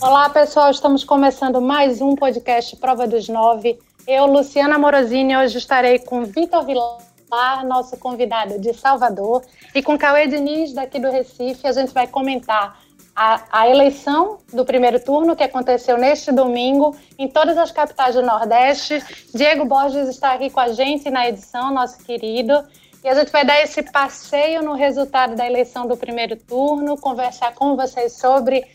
Olá, pessoal. Estamos começando mais um podcast Prova dos Nove. Eu, Luciana Morosini, hoje estarei com Vitor Vilar, nosso convidado de Salvador, e com Cauê Diniz, daqui do Recife. A gente vai comentar a, a, eleição do primeiro turno, que aconteceu neste domingo, em todas as capitais do Nordeste. Diego Borges está aqui com a gente na edição, nosso querido. E a gente vai dar esse passeio no resultado da eleição do primeiro turno, conversar com vocês sobre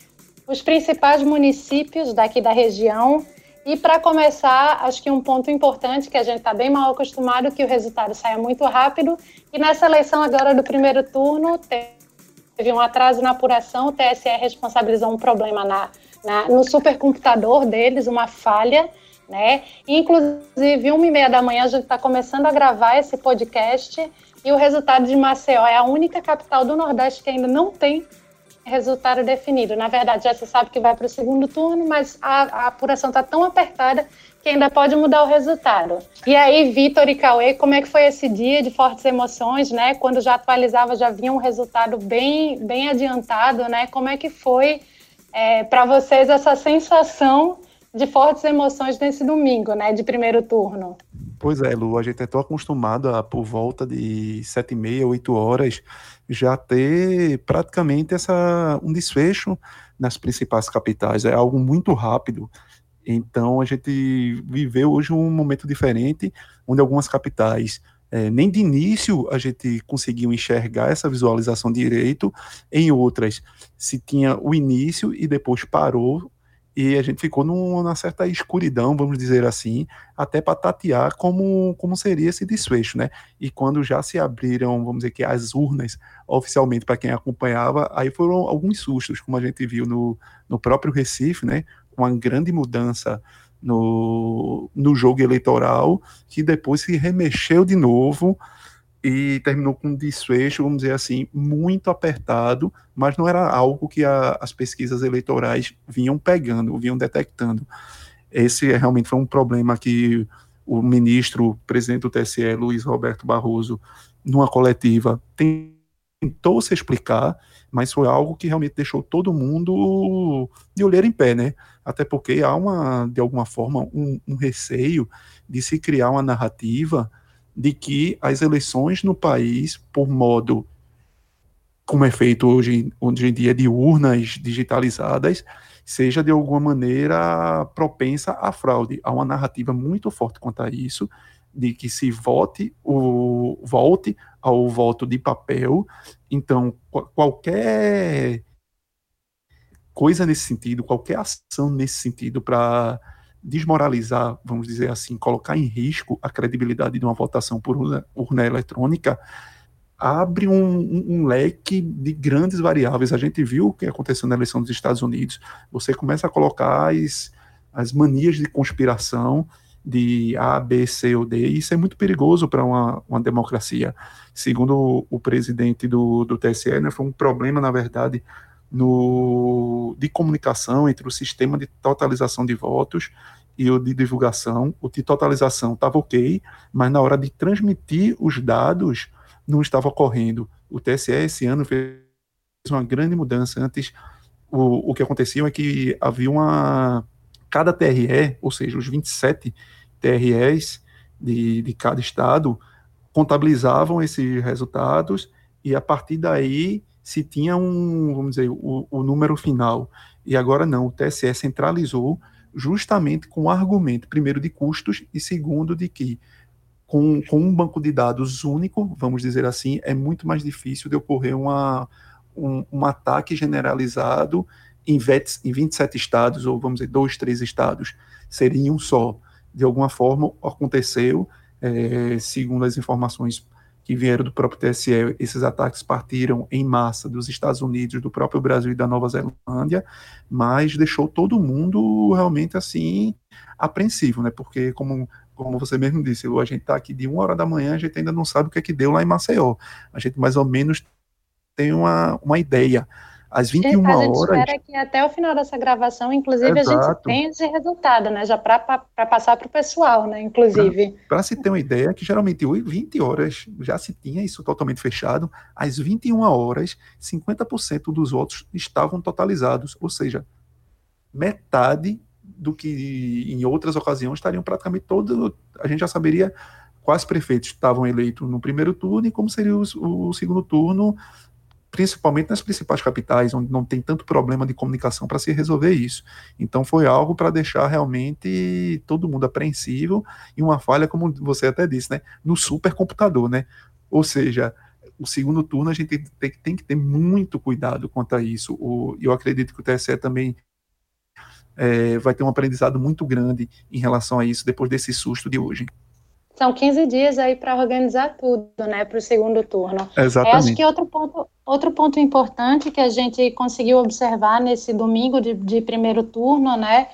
os principais municípios daqui da região. E para começar, acho que um ponto importante que a gente está bem mal acostumado que o resultado saia muito rápido. E nessa eleição agora do primeiro turno teve um atraso na apuração, o TSE responsabilizou um problema na, na no supercomputador deles, uma falha. Né? Inclusive, uma e meia da manhã a gente está começando a gravar esse podcast e o resultado de Maceió é a única capital do Nordeste que ainda não tem resultado definido. Na verdade, já se sabe que vai para o segundo turno, mas a, a apuração está tão apertada que ainda pode mudar o resultado. E aí, Vitor e Cauê, como é que foi esse dia de fortes emoções, né? Quando já atualizava, já vinha um resultado bem, bem adiantado, né? Como é que foi é, para vocês essa sensação de fortes emoções nesse domingo, né? De primeiro turno? Pois é, Lu, a gente é tão acostumado a, por volta de sete e meia, oito horas, já ter praticamente essa, um desfecho nas principais capitais. É algo muito rápido. Então, a gente viveu hoje um momento diferente, onde algumas capitais, é, nem de início a gente conseguiu enxergar essa visualização direito, em outras se tinha o início e depois parou e a gente ficou numa certa escuridão, vamos dizer assim, até para tatear como, como seria esse desfecho, né? E quando já se abriram, vamos dizer que as urnas oficialmente para quem acompanhava, aí foram alguns sustos, como a gente viu no, no próprio Recife, né? Uma grande mudança no, no jogo eleitoral, que depois se remexeu de novo e terminou com um desfecho, vamos dizer assim, muito apertado, mas não era algo que a, as pesquisas eleitorais vinham pegando, vinham detectando. Esse realmente foi um problema que o ministro, presidente do TSE, Luiz Roberto Barroso, numa coletiva, tentou se explicar, mas foi algo que realmente deixou todo mundo de olhar em pé, né? Até porque há uma, de alguma forma, um, um receio de se criar uma narrativa de que as eleições no país, por modo como é feito hoje, hoje em dia de urnas digitalizadas, seja de alguma maneira propensa à fraude. Há uma narrativa muito forte quanto a isso, de que se vote o volte ao voto de papel. Então, qualquer coisa nesse sentido, qualquer ação nesse sentido para desmoralizar, vamos dizer assim, colocar em risco a credibilidade de uma votação por urna, urna eletrônica, abre um, um, um, leque de grandes variáveis. A gente viu o que aconteceu na eleição dos Estados Unidos. Você começa a colocar as, as manias de conspiração de A, B, C ou D, e isso é muito perigoso para uma, uma democracia. Segundo o, o presidente do, do TSE, né, foi um problema, na verdade, no, de comunicação entre o sistema de totalização de votos e o de divulgação. O de totalização estava ok, mas na hora de transmitir os dados não estava ocorrendo. O TSE esse ano fez uma grande mudança. Antes, o, o que acontecia é que havia uma. Cada TRE, ou seja, os 27 TREs de, de cada estado, contabilizavam esses resultados e a partir daí se tinha um, vamos dizer, o, o número final. E agora não, o TSE centralizou justamente com o argumento, primeiro, de custos e segundo, de que com, com um banco de dados único, vamos dizer assim, é muito mais difícil de ocorrer uma, um, um ataque generalizado em, em 27 estados, ou vamos dizer, dois, três estados, seria um só. De alguma forma, aconteceu, é, segundo as informações que vieram do próprio TSE, esses ataques partiram em massa dos Estados Unidos, do próprio Brasil e da Nova Zelândia, mas deixou todo mundo realmente assim apreensivo, né? Porque como como você mesmo disse, a gente está aqui de uma hora da manhã, a gente ainda não sabe o que é que deu lá em Maceió. A gente mais ou menos tem uma, uma ideia. Às 21 horas. A gente horas, espera que até o final dessa gravação, inclusive, Exato. a gente tenha esse resultado, né? Já para passar para o pessoal, né? Inclusive. Para se ter uma ideia, que geralmente 20 horas já se tinha isso totalmente fechado, às 21 horas, 50% dos votos estavam totalizados, ou seja, metade do que em outras ocasiões estariam praticamente todos, a gente já saberia quais prefeitos estavam eleitos no primeiro turno e como seria o, o segundo turno, principalmente nas principais capitais, onde não tem tanto problema de comunicação para se resolver isso. Então foi algo para deixar realmente todo mundo apreensivo e uma falha, como você até disse, né, no supercomputador, né? Ou seja, o segundo turno a gente tem, tem que ter muito cuidado quanto a isso. O, eu acredito que o TSE também é, vai ter um aprendizado muito grande em relação a isso depois desse susto de hoje. São 15 dias aí para organizar tudo, né, para o segundo turno. Exatamente. Eu acho que outro ponto, outro ponto importante que a gente conseguiu observar nesse domingo de, de primeiro turno, né,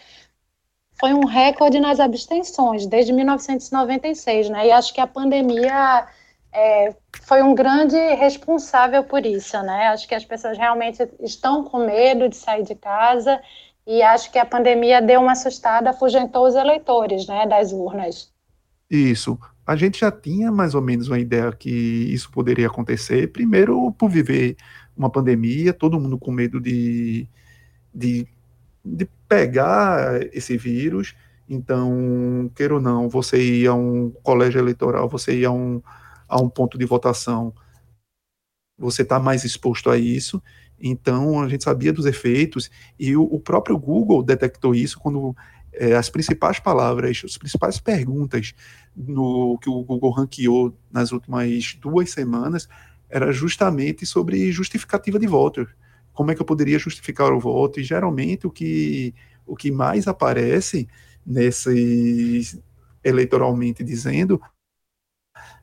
foi um recorde nas abstenções desde 1996, né, e acho que a pandemia é, foi um grande responsável por isso, né, acho que as pessoas realmente estão com medo de sair de casa e acho que a pandemia deu uma assustada, afugentou os eleitores, né, das urnas. Isso. A gente já tinha mais ou menos uma ideia que isso poderia acontecer. Primeiro, por viver uma pandemia, todo mundo com medo de, de, de pegar esse vírus. Então, queira ou não, você ia a um colégio eleitoral, você ia a um, a um ponto de votação, você está mais exposto a isso. Então, a gente sabia dos efeitos, e o, o próprio Google detectou isso quando é, as principais palavras, as principais perguntas no que o Google ranqueou nas últimas duas semanas era justamente sobre justificativa de voto. Como é que eu poderia justificar o voto? E geralmente o que, o que mais aparece nesses eleitoralmente dizendo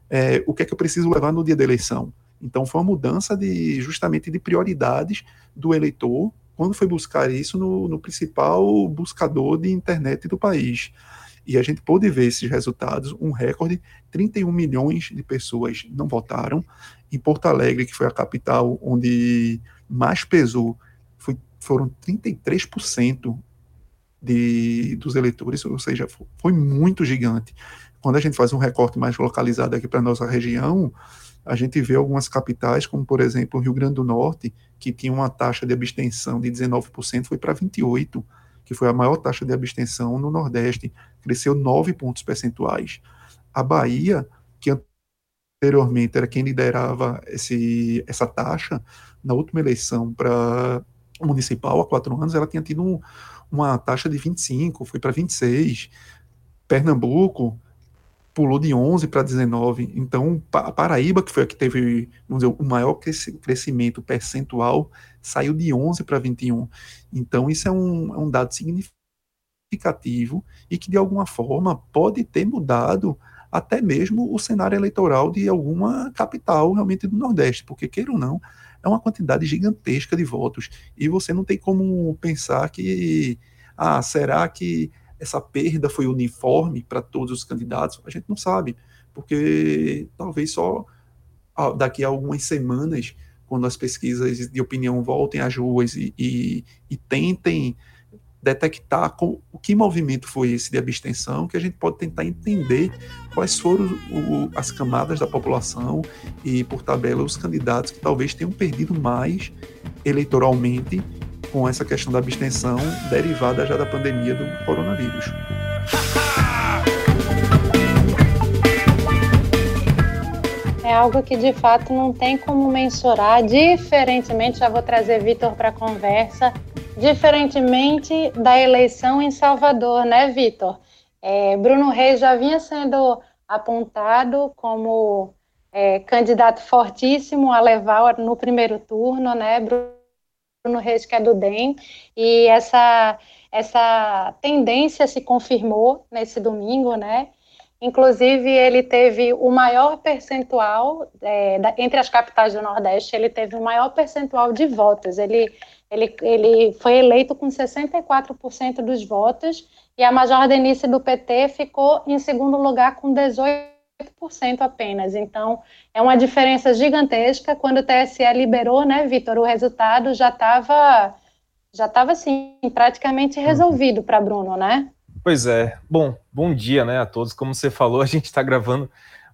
é o que é que eu preciso levar no dia da eleição. Então foi uma mudança de justamente de prioridades do eleitor quando foi buscar isso no, no principal buscador de internet do país. E a gente pôde ver esses resultados, um recorde, 31 milhões de pessoas não votaram. Em Porto Alegre, que foi a capital onde mais pesou, foi, foram 33% de, dos eleitores, ou seja, foi muito gigante. Quando a gente faz um recorte mais localizado aqui para a nossa região, a gente vê algumas capitais, como por exemplo o Rio Grande do Norte, que tinha uma taxa de abstenção de 19%, foi para 28%, que foi a maior taxa de abstenção no Nordeste, cresceu 9 pontos percentuais. A Bahia, que anteriormente era quem liderava esse, essa taxa, na última eleição para municipal, há quatro anos, ela tinha tido um, uma taxa de 25, foi para 26. Pernambuco pulou de 11 para 19. Então, a Paraíba, que foi a que teve vamos dizer, o maior crescimento percentual, saiu de 11 para 21. Então, isso é um, é um dado significativo e que, de alguma forma, pode ter mudado até mesmo o cenário eleitoral de alguma capital realmente do Nordeste, porque, queira ou não, é uma quantidade gigantesca de votos e você não tem como pensar que, ah, será que essa perda foi uniforme para todos os candidatos? A gente não sabe, porque talvez só daqui a algumas semanas, quando as pesquisas de opinião voltem às ruas e, e, e tentem detectar com, o que movimento foi esse de abstenção, que a gente pode tentar entender quais foram o, as camadas da população e, por tabela, os candidatos que talvez tenham perdido mais eleitoralmente com essa questão da abstenção derivada já da pandemia do coronavírus. É algo que de fato não tem como mensurar, diferentemente, já vou trazer Vitor para a conversa, diferentemente da eleição em Salvador, né, Vitor? É, Bruno Reis já vinha sendo apontado como é, candidato fortíssimo a levar no primeiro turno, né? Bruno Bruno Reis, que é do DEM, e essa, essa tendência se confirmou nesse domingo, né? Inclusive, ele teve o maior percentual, é, da, entre as capitais do Nordeste, ele teve o maior percentual de votos. Ele, ele, ele foi eleito com 64% dos votos, e a Major Denise do PT ficou em segundo lugar com 18%. 8% apenas. Então, é uma diferença gigantesca. Quando o TSE liberou, né, Vitor, o resultado já estava já estava assim, praticamente uhum. resolvido para Bruno, né? Pois é. Bom, bom dia, né, a todos. Como você falou, a gente está gravando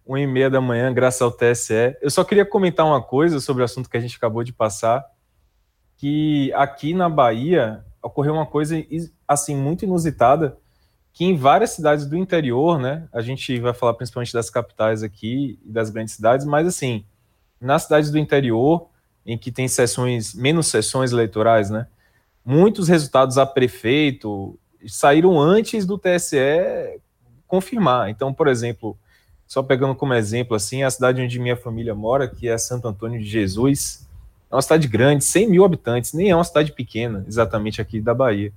uma e meia da manhã, graças ao TSE. Eu só queria comentar uma coisa sobre o assunto que a gente acabou de passar, que aqui na Bahia ocorreu uma coisa assim muito inusitada, que em várias cidades do interior, né, a gente vai falar principalmente das capitais aqui e das grandes cidades, mas assim, nas cidades do interior, em que tem sessões, menos sessões eleitorais, né, muitos resultados a prefeito saíram antes do TSE confirmar. Então, por exemplo, só pegando como exemplo assim, a cidade onde minha família mora, que é Santo Antônio de Jesus, é uma cidade grande, 100 mil habitantes, nem é uma cidade pequena, exatamente aqui da Bahia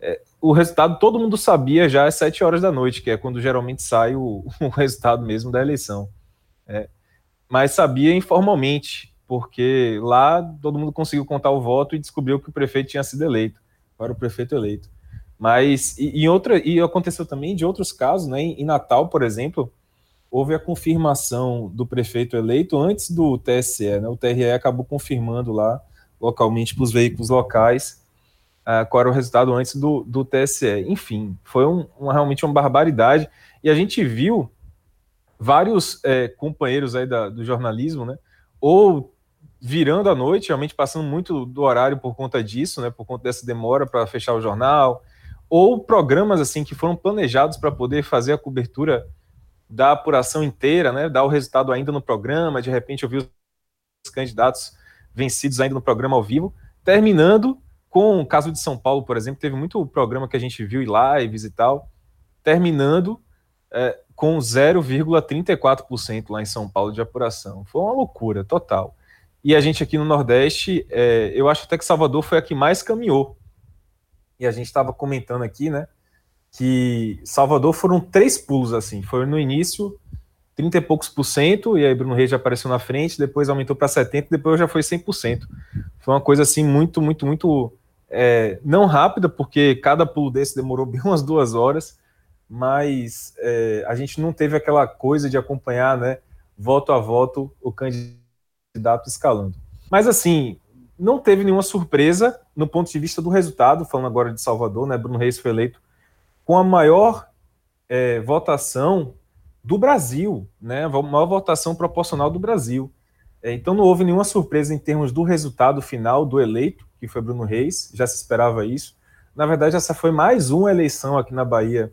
é, o resultado todo mundo sabia já às 7 horas da noite, que é quando geralmente sai o, o resultado mesmo da eleição. É, mas sabia informalmente, porque lá todo mundo conseguiu contar o voto e descobriu que o prefeito tinha sido eleito, para o prefeito eleito. Mas e, em outra e aconteceu também de outros casos, né? Em, em Natal, por exemplo, houve a confirmação do prefeito eleito antes do TSE, né? O TRE acabou confirmando lá localmente para os veículos locais uh, qual era o resultado antes do, do TSE. Enfim, foi um, realmente uma barbaridade. E a gente viu vários é, companheiros aí da, do jornalismo, né? Ou virando à noite, realmente passando muito do horário por conta disso, né? Por conta dessa demora para fechar o jornal, ou programas assim que foram planejados para poder fazer a cobertura da apuração inteira, né? Dar o resultado ainda no programa, de repente eu vi os candidatos vencidos ainda no programa ao vivo, terminando com o caso de São Paulo, por exemplo, teve muito programa que a gente viu em lives e tal, terminando é, com 0,34% lá em São Paulo de apuração. Foi uma loucura total. E a gente aqui no Nordeste, é, eu acho até que Salvador foi a que mais caminhou. E a gente estava comentando aqui, né, que Salvador foram três pulos assim. Foi no início 30 e poucos por cento, e aí Bruno Reis já apareceu na frente, depois aumentou para 70%, depois já foi 100%. Foi uma coisa assim muito, muito, muito é, não rápida, porque cada pulo desse demorou bem umas duas horas, mas é, a gente não teve aquela coisa de acompanhar, né, voto a voto, o candidato escalando. Mas assim, não teve nenhuma surpresa no ponto de vista do resultado, falando agora de Salvador, né, Bruno Reis foi eleito com a maior é, votação do Brasil, né? A maior votação proporcional do Brasil. É, então não houve nenhuma surpresa em termos do resultado final do eleito, que foi Bruno Reis, já se esperava isso. Na verdade, essa foi mais uma eleição aqui na Bahia,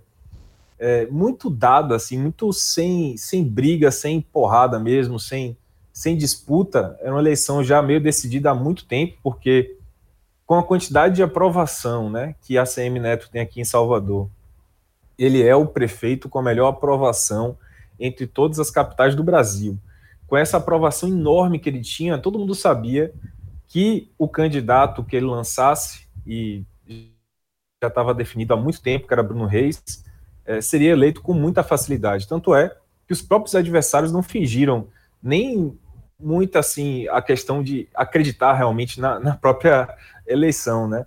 é, muito dada, assim, muito sem, sem briga, sem porrada mesmo, sem, sem disputa. Era uma eleição já meio decidida há muito tempo, porque com a quantidade de aprovação né, que a CM Neto tem aqui em Salvador, ele é o prefeito com a melhor aprovação entre todas as capitais do Brasil. Com essa aprovação enorme que ele tinha, todo mundo sabia que o candidato que ele lançasse, e já estava definido há muito tempo, que era Bruno Reis, é, seria eleito com muita facilidade. Tanto é que os próprios adversários não fingiram nem muito assim a questão de acreditar realmente na, na própria eleição, né?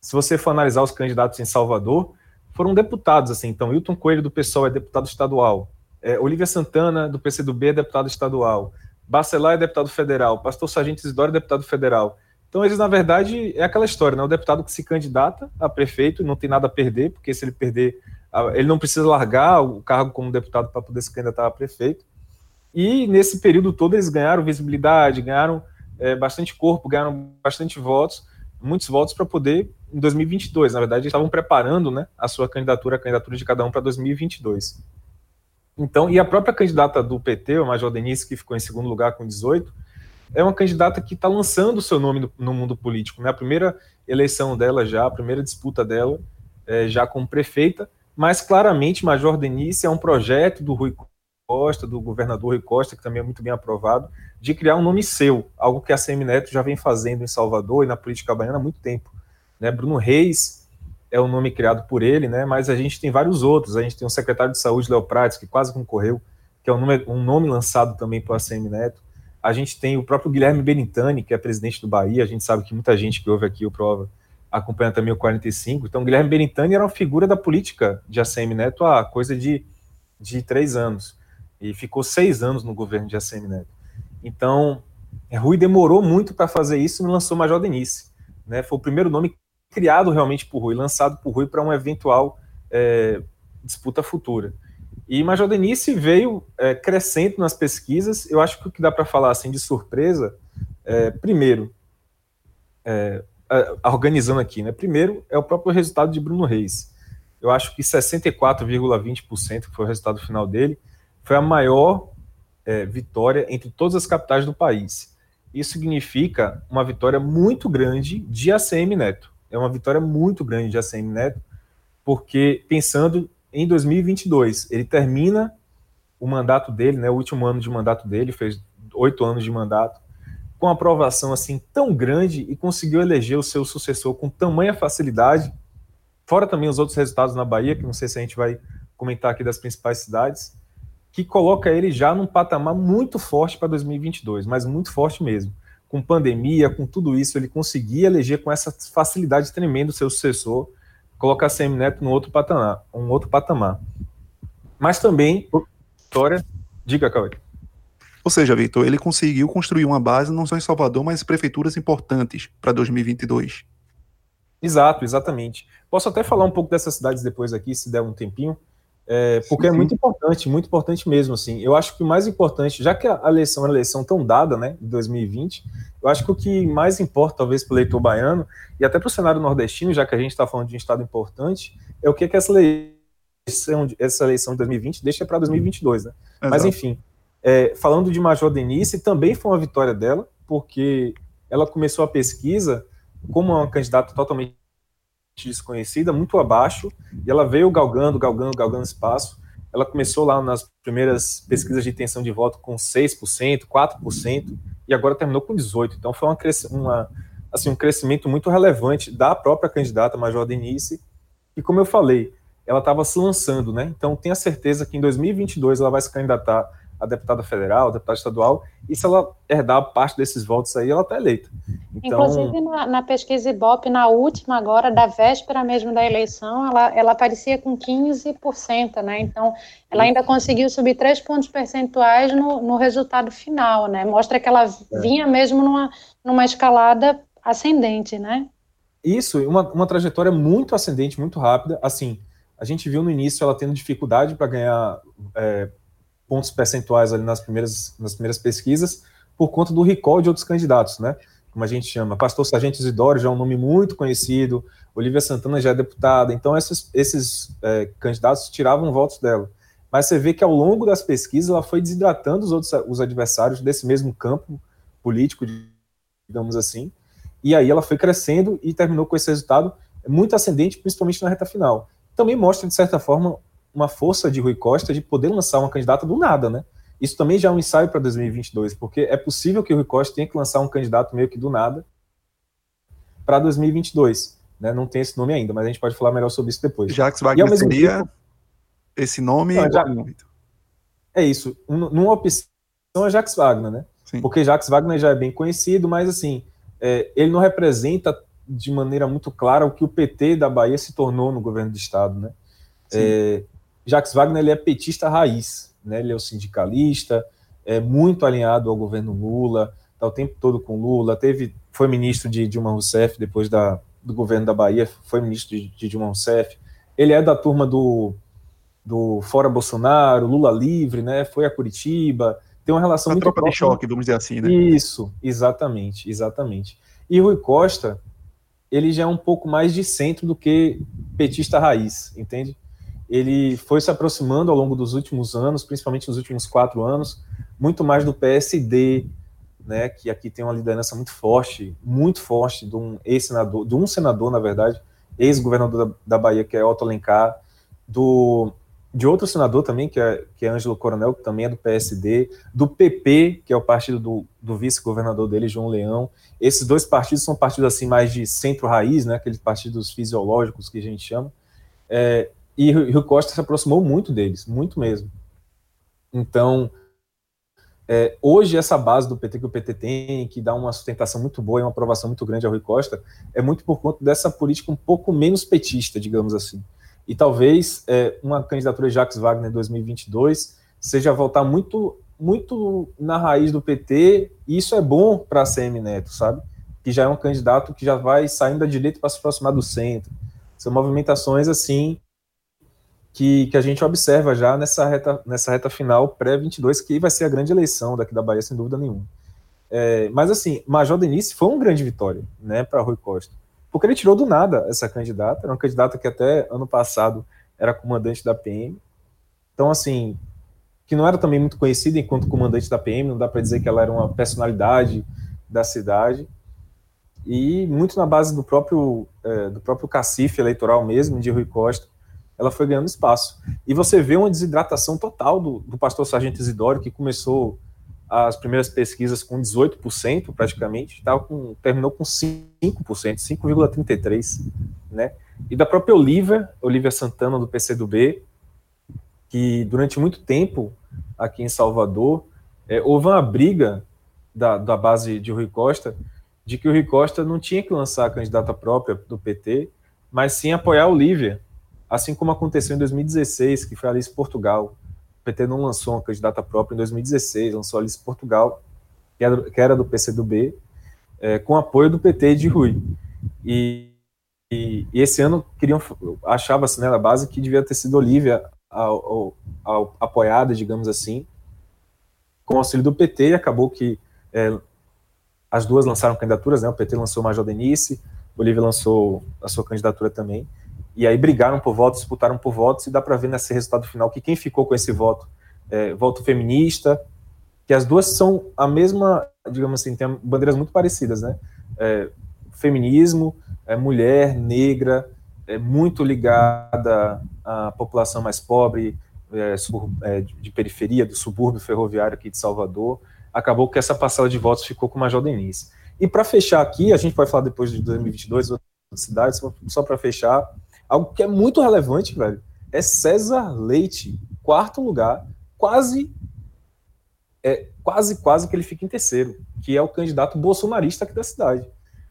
Se você for analisar os candidatos em Salvador, foram deputados, assim, então, Hilton Coelho do PSOL é deputado estadual, é, Olivia Santana do PCdoB é deputado estadual, Bacelar é deputado federal, Pastor Sargento Isidoro é deputado federal. Então, eles, na verdade, é aquela história, né? O deputado que se candidata a prefeito não tem nada a perder, porque se ele perder, ele não precisa largar o cargo como deputado para poder se candidatar a prefeito. E nesse período todo eles ganharam visibilidade, ganharam é, bastante corpo, ganharam bastante votos, muitos votos para poder em 2022. Na verdade, estavam preparando né, a sua candidatura, a candidatura de cada um para 2022. Então, e a própria candidata do PT, o Major Denise, que ficou em segundo lugar com 18, é uma candidata que está lançando o seu nome no, no, mundo político. Né? A primeira eleição dela já, a primeira disputa dela, é, já como prefeita, mas claramente Major Denise é um projeto do Rui Costa, do governador Rui Costa, que também é muito bem aprovado, de criar um nome seu, algo que a Semi Neto já vem fazendo em Salvador e na política baiana há muito tempo. Né? Bruno Reis é o nome criado por ele, né? mas a gente tem vários outros. A gente tem o secretário de saúde, Léo Prates, que quase concorreu, que é um nome, um nome lançado também a ACM Neto. A gente tem o próprio Guilherme Benintani, que é presidente do Bahia. A gente sabe que muita gente que ouve aqui o Prova acompanha também o 45. Então, Guilherme Benintani era uma figura da política de ACM Neto há coisa de de três anos. E ficou seis anos no governo de ACM Neto. Então, Rui demorou muito para fazer isso e lançou Major Denise. Né? Foi o primeiro nome criado realmente por Rui, lançado por Rui para uma eventual é, disputa futura. E Major Denise veio é, crescendo nas pesquisas. Eu acho que o que dá para falar assim de surpresa, é, primeiro, é, organizando aqui, né? Primeiro é o próprio resultado de Bruno Reis. Eu acho que 64,20%, que foi o resultado final dele, foi a maior é, vitória entre todas as capitais do país. Isso significa uma vitória muito grande de ACM Neto. É uma vitória muito grande de ACM Neto, porque pensando em 2022, ele termina o mandato dele, né, o último ano de mandato dele, fez oito anos de mandato, com aprovação assim tão grande e conseguiu eleger o seu sucessor com tamanha facilidade, fora também os outros resultados na Bahia, que não sei se a gente vai comentar aqui das principais cidades, que coloca ele já num patamar muito forte para 2022, mas muito forte mesmo. Com pandemia, com tudo isso, ele conseguia eleger com essa facilidade tremenda o seu sucessor, colocar Semi Neto no outro patamar, um outro patamar. Mas também, história, diga, Cauê. Ou seja, Victor, ele conseguiu construir uma base não só em Salvador, mas em prefeituras importantes para 2022. Exato, exatamente. Posso até falar um pouco dessas cidades depois aqui, se der um tempinho. É, porque é sim, é muito importante, muito importante mesmo, assim. Eu acho que o mais importante, já que a eleição é uma eleição tão dada, né, de 2020, eu acho que o que mais importa, talvez, para o eleitor baiano, e até para o cenário nordestino, já que a gente está falando de um estado importante, é o que, que essa eleição, essa eleição de 2020 deixa para 2022, né? Exato. Mas, enfim, é, falando de Major Denise, também foi uma vitória dela, porque ela começou a pesquisa como uma candidata totalmente desconhecida, muito abaixo, e ela veio galgando, galgando, galgando espaço. Ela começou lá nas primeiras pesquisas de intenção de voto com 6%, 4%, e agora terminou com 18%. Então foi uma, uma, assim, um crescimento muito relevante da própria candidata Major Denise, e como eu falei, ela estava se lançando, né? Então tenha certeza que em 2022 ela vai se candidatar a deputada federal, a deputada estadual, e se ela herdar parte desses votos aí, ela está eleita. Então... Inclusive, na, na, pesquisa Ibope, na última agora, da véspera mesmo da eleição, ela, ela aparecia com 15%, né? Então, ela ainda conseguiu subir três pontos percentuais no, no resultado final, né? Mostra que ela é. vinha mesmo numa, numa escalada ascendente, né? Isso, uma, uma trajetória muito ascendente, muito rápida. Assim, a gente viu no início ela tendo dificuldade para ganhar é, pontos percentuais ali nas primeiras, nas primeiras pesquisas, por conta do recall de outros candidatos, né? Como a gente chama. Pastor Sargento Isidoro já é um nome muito conhecido, Olivia Santana já é deputada, então esses, esses é, candidatos tiravam votos dela. Mas você vê que ao longo das pesquisas ela foi desidratando os outros os adversários desse mesmo campo político, digamos assim, e aí ela foi crescendo e terminou com esse resultado muito ascendente, principalmente na reta final. Também mostra, de certa forma, uma força de Rui Costa de poder lançar uma candidata do nada, né? Isso também já é um ensaio para 2022, porque é possível que o Rui Costa tenha que lançar um candidato meio que do nada para 2022. Né? Não tem esse nome ainda, mas a gente pode falar melhor sobre isso depois. Jacques Wagner seria tempo, esse nome? Não, já, é isso. Numa opção é Jacques Wagner, né? Sim. Porque Jacques Wagner já é bem conhecido, mas assim, é, ele não representa de maneira muito clara o que o PT da Bahia se tornou no governo do Estado, né? É, Jacques Wagner ele é petista raiz, né? ele é o sindicalista, é muito alinhado ao governo Lula, está o tempo todo com Lula, teve, foi ministro de Dilma Rousseff depois da, do governo da Bahia, foi ministro de, de Dilma Rousseff, ele é da turma do, do Fora Bolsonaro, Lula livre, né? foi a Curitiba, tem uma relação a muito tropa próxima. de choque, vamos dizer assim, né? Isso, exatamente, exatamente. E Rui Costa, ele já é um pouco mais de centro do que petista raiz, entende? Ele foi se aproximando ao longo dos últimos anos, principalmente nos últimos quatro anos, muito mais do PSD, né, que aqui tem uma liderança muito forte, muito forte de um ex-senador, de um senador, na verdade, ex-governador da, da, Bahia, que é Otto Alencar, do, de outro senador também, que é, que é Ângelo Coronel, que também é do PSD, do PP, que é o partido do, do vice-governador dele, João Leão. Esses dois partidos são partidos assim mais de centro-raiz, né, aqueles partidos fisiológicos que a gente chama. É, e Rio Costa se aproximou muito deles, muito mesmo. Então, é, hoje essa base do PT que o PT tem, que dá uma sustentação muito boa e uma aprovação muito grande ao Rui Costa, é muito por conta dessa política um pouco menos petista, digamos assim. E talvez é, uma candidatura de Jacques Wagner em 2022 seja voltar muito muito na raiz do PT, e isso é bom para a CM Neto, sabe? Que já é um candidato que já vai saindo da direita para se aproximar do centro. São movimentações assim que, que a gente observa já nessa reta, nessa reta final pré-22, que vai ser a grande eleição daqui da Bahia, sem dúvida nenhuma. É, mas assim, Major Denise foi uma grande vitória né, para Rui Costa, porque ele tirou do nada essa candidata, era uma candidata que até ano passado era comandante da PM. Então, assim, que não era também muito conhecida enquanto comandante da PM, não dá para dizer que ela era uma personalidade da cidade, e muito na base do próprio, é, do próprio cacife eleitoral mesmo, de Rui Costa, ela foi ganhando espaço. E você vê uma desidratação total do, do pastor Sargento Isidoro, que começou as primeiras pesquisas com 18% praticamente, tava com, terminou com 5%, 5,33%, né? E da própria Olivia, Olivia Santana, do PCdoB, que durante muito tempo aqui em Salvador, é, houve uma briga da, da base de Rui Costa, de que o Rui Costa não tinha que lançar a candidata própria do PT, mas sim apoiar a Olivia, assim como aconteceu em 2016, que foi a Alice Portugal. O PT não lançou uma candidata própria em 2016, lançou a Alice Portugal, que era, que era do PCdoB, é, com apoio do PT de Rui. E, e, e esse ano queriam achava-se né, na base que devia ter sido Olívia apoiada, digamos assim, com o auxílio do PT, e acabou que é, as duas lançaram candidaturas, né, o PT lançou Major Denise, Olívia lançou a sua candidatura também, e aí brigaram por votos, disputaram por votos, e dá para ver nesse resultado final que quem ficou com esse voto, é, voto feminista, que as duas são a mesma, digamos assim, tem bandeiras muito parecidas, né? É, feminismo, é, mulher, negra, é muito ligada à população mais pobre, é, é de periferia, do subúrbio ferroviário aqui de Salvador. Acabou que essa parcela de votos ficou com o Major Denise. E para fechar aqui, a gente pode falar depois de 2022, outras cidades, só para fechar, Algo que é muito relevante, velho, é César Leite, quarto lugar, quase é quase quase que ele fica em terceiro, que é o candidato bolsonarista aqui da cidade.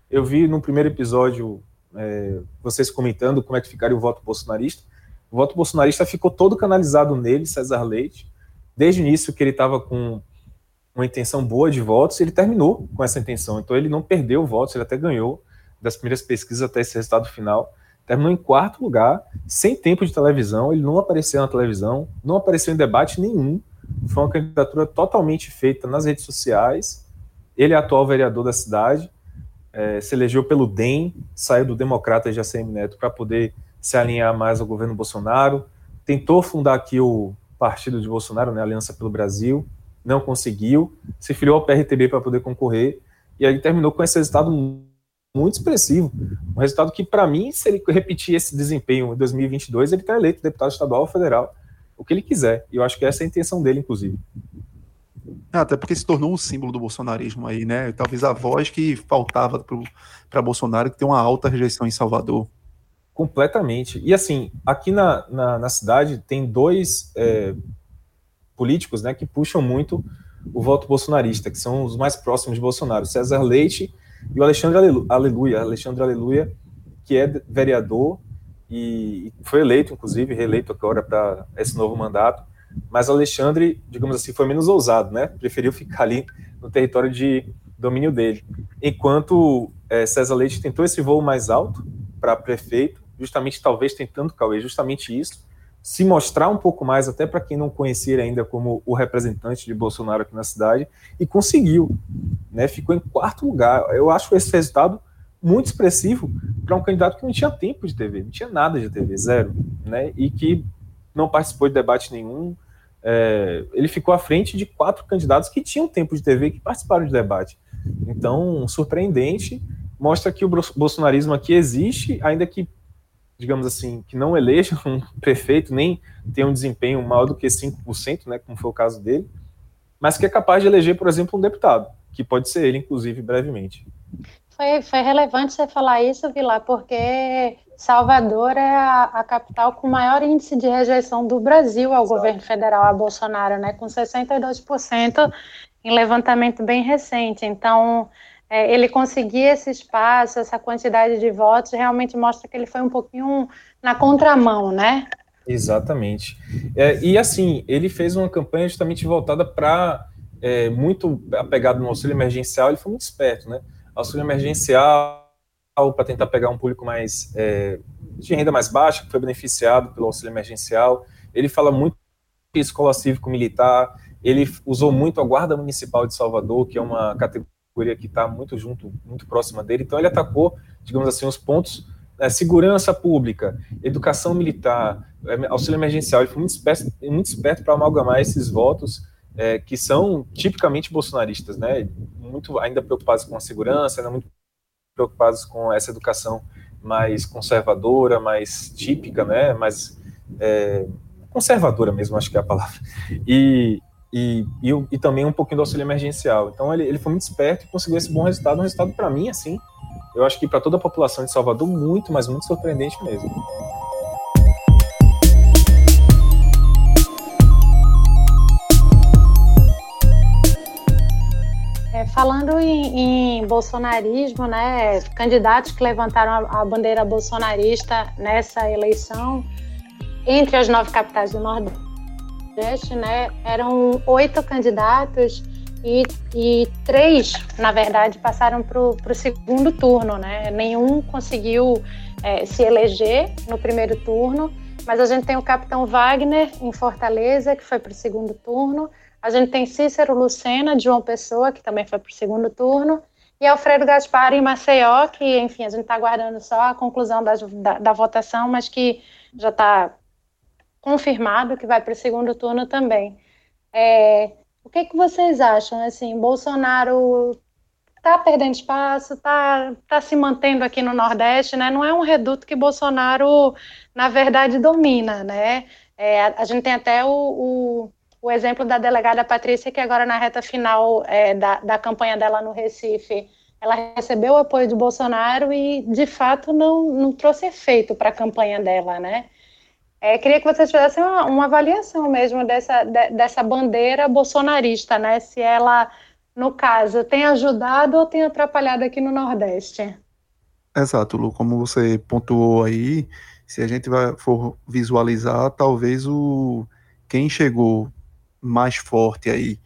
Eu vi no primeiro episódio é, vocês comentando como é que ficaria o voto bolsonarista. O voto bolsonarista ficou todo canalizado nele, César Leite, desde o início que ele estava com uma intenção boa de votos, ele terminou com essa intenção. Então ele não perdeu votos, ele até ganhou das primeiras pesquisas até esse resultado final terminou em quarto lugar, sem tempo de televisão, ele não apareceu na televisão, não apareceu em debate nenhum, foi uma candidatura totalmente feita nas redes sociais, ele é atual vereador da cidade, é, se elegeu pelo DEM, saiu do Democrata de ACM Neto para poder se alinhar mais ao governo Bolsonaro, tentou fundar aqui o partido de Bolsonaro, né, Aliança pelo Brasil, não conseguiu, se filiou ao PRTB para poder concorrer, e aí terminou com esse resultado muito expressivo. Um resultado que, para mim, se ele repetir esse desempenho em 2022, ele está eleito deputado estadual ou federal, o que ele quiser. E eu acho que essa é a intenção dele, inclusive. É, até porque se tornou um símbolo do bolsonarismo aí, né? Talvez a voz que faltava para Bolsonaro, que tem uma alta rejeição em Salvador. Completamente. E assim, aqui na, na, na cidade tem dois é, políticos né, que puxam muito o voto bolsonarista, que são os mais próximos de Bolsonaro. César Leite e o Alexandre Aleluia, Alexandre Aleluia, que é vereador e foi eleito, inclusive, reeleito agora para esse novo mandato. Mas Alexandre, digamos assim, foi menos ousado, né? Preferiu ficar ali no território de domínio dele. Enquanto é, César Leite tentou esse voo mais alto para prefeito, justamente talvez tentando, Cauê, justamente isso, se mostrar um pouco mais, até para quem não conhecia ainda como o representante de Bolsonaro aqui na cidade, e conseguiu, né? Ficou em quarto lugar. Eu acho esse resultado muito expressivo para um candidato que não tinha tempo de TV, não tinha nada de TV, zero, né? E que não participou de debate nenhum. É, ele ficou à frente de quatro candidatos que tinham tempo de TV que participaram de debate. Então, surpreendente, mostra que o bolsonarismo aqui existe, ainda que digamos assim, que não eleja um prefeito, nem tem um desempenho maior do que 5%, né, como foi o caso dele, mas que é capaz de eleger, por exemplo, um deputado, que pode ser ele, inclusive, brevemente. Foi, foi relevante você falar isso, Vilar, porque Salvador é a, a, capital com maior índice de rejeição do Brasil ao Exato. governo federal, a Bolsonaro, né, com 62% em levantamento bem recente. Então, é, ele conseguir esse espaço, essa quantidade de votos, realmente mostra que ele foi um pouquinho na contramão, né? Exatamente. É, e assim, ele fez uma campanha justamente voltada para é, muito apegado no auxílio emergencial, ele foi muito esperto, né? Auxílio emergencial para tentar pegar um público mais é, de renda mais baixa, que foi beneficiado pelo auxílio emergencial. Ele fala muito de escola cívico-militar, ele usou muito a Guarda Municipal de Salvador, que é uma categoria que está muito junto, muito próxima dele. Então ele atacou, digamos assim, os pontos né, segurança pública, educação militar, é, auxílio emergencial. Ele foi muito esperto, muito esperto para amalgamar esses votos é, que são tipicamente bolsonaristas, né? Muito ainda preocupados com a segurança, ainda muito preocupados com essa educação mais conservadora, mais típica, né? Mais é, conservadora mesmo, acho que é a palavra. E, e, e, e, também um pouquinho do auxílio emergencial. Então ele, ele foi muito esperto e conseguiu esse bom resultado, um resultado para mim, assim, eu acho que para toda a população de Salvador, muito, mas muito surpreendente mesmo. É, falando em, em, bolsonarismo, né, candidatos que levantaram a, a bandeira bolsonarista nessa eleição, entre as nove capitais do Nordeste, né, eram oito candidatos e, e três, na verdade, passaram para o segundo turno, né? Nenhum conseguiu é, se eleger no primeiro turno, mas a gente tem o capitão Wagner em Fortaleza, que foi para o segundo turno. A gente tem Cícero Lucena, de João Pessoa, que também foi para o segundo turno. E Alfredo Gaspar em Maceió, que, enfim, a gente está aguardando só a conclusão da, da, da votação, mas que já está confirmado que vai para o segundo turno também. É, o que, que vocês acham? Assim, Bolsonaro está perdendo espaço, está tá se mantendo aqui no Nordeste, né? Não é um reduto que Bolsonaro, na verdade, domina, né? É, a, gente tem até o, o, o, exemplo da delegada Patrícia, que agora na reta final é, da, da campanha dela no Recife, ela recebeu o apoio de Bolsonaro e, de fato, não, não trouxe efeito para a campanha dela, né? É, queria que vocês fizessem uma, uma avaliação mesmo dessa, de, dessa bandeira bolsonarista, né? Se ela, no caso, tem ajudado ou tem atrapalhado aqui no Nordeste. Exato, Lu, como você pontuou aí, se a gente vai, for visualizar, talvez o quem chegou mais forte aí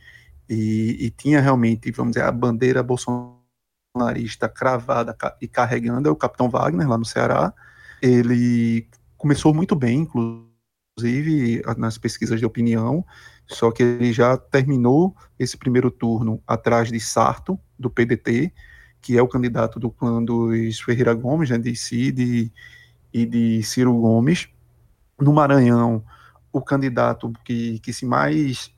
e, e tinha realmente, vamos dizer, a bandeira bolsonarista cravada e carregando é o Capitão Wagner, lá no Ceará. Ele começou muito bem, inclusive nas pesquisas de opinião, só que ele já terminou esse primeiro turno atrás de Sarto, do PDT, que é o candidato do clã dos Ferreira Gomes, né, de Cid e de Ciro Gomes. No Maranhão, o candidato que, que se mais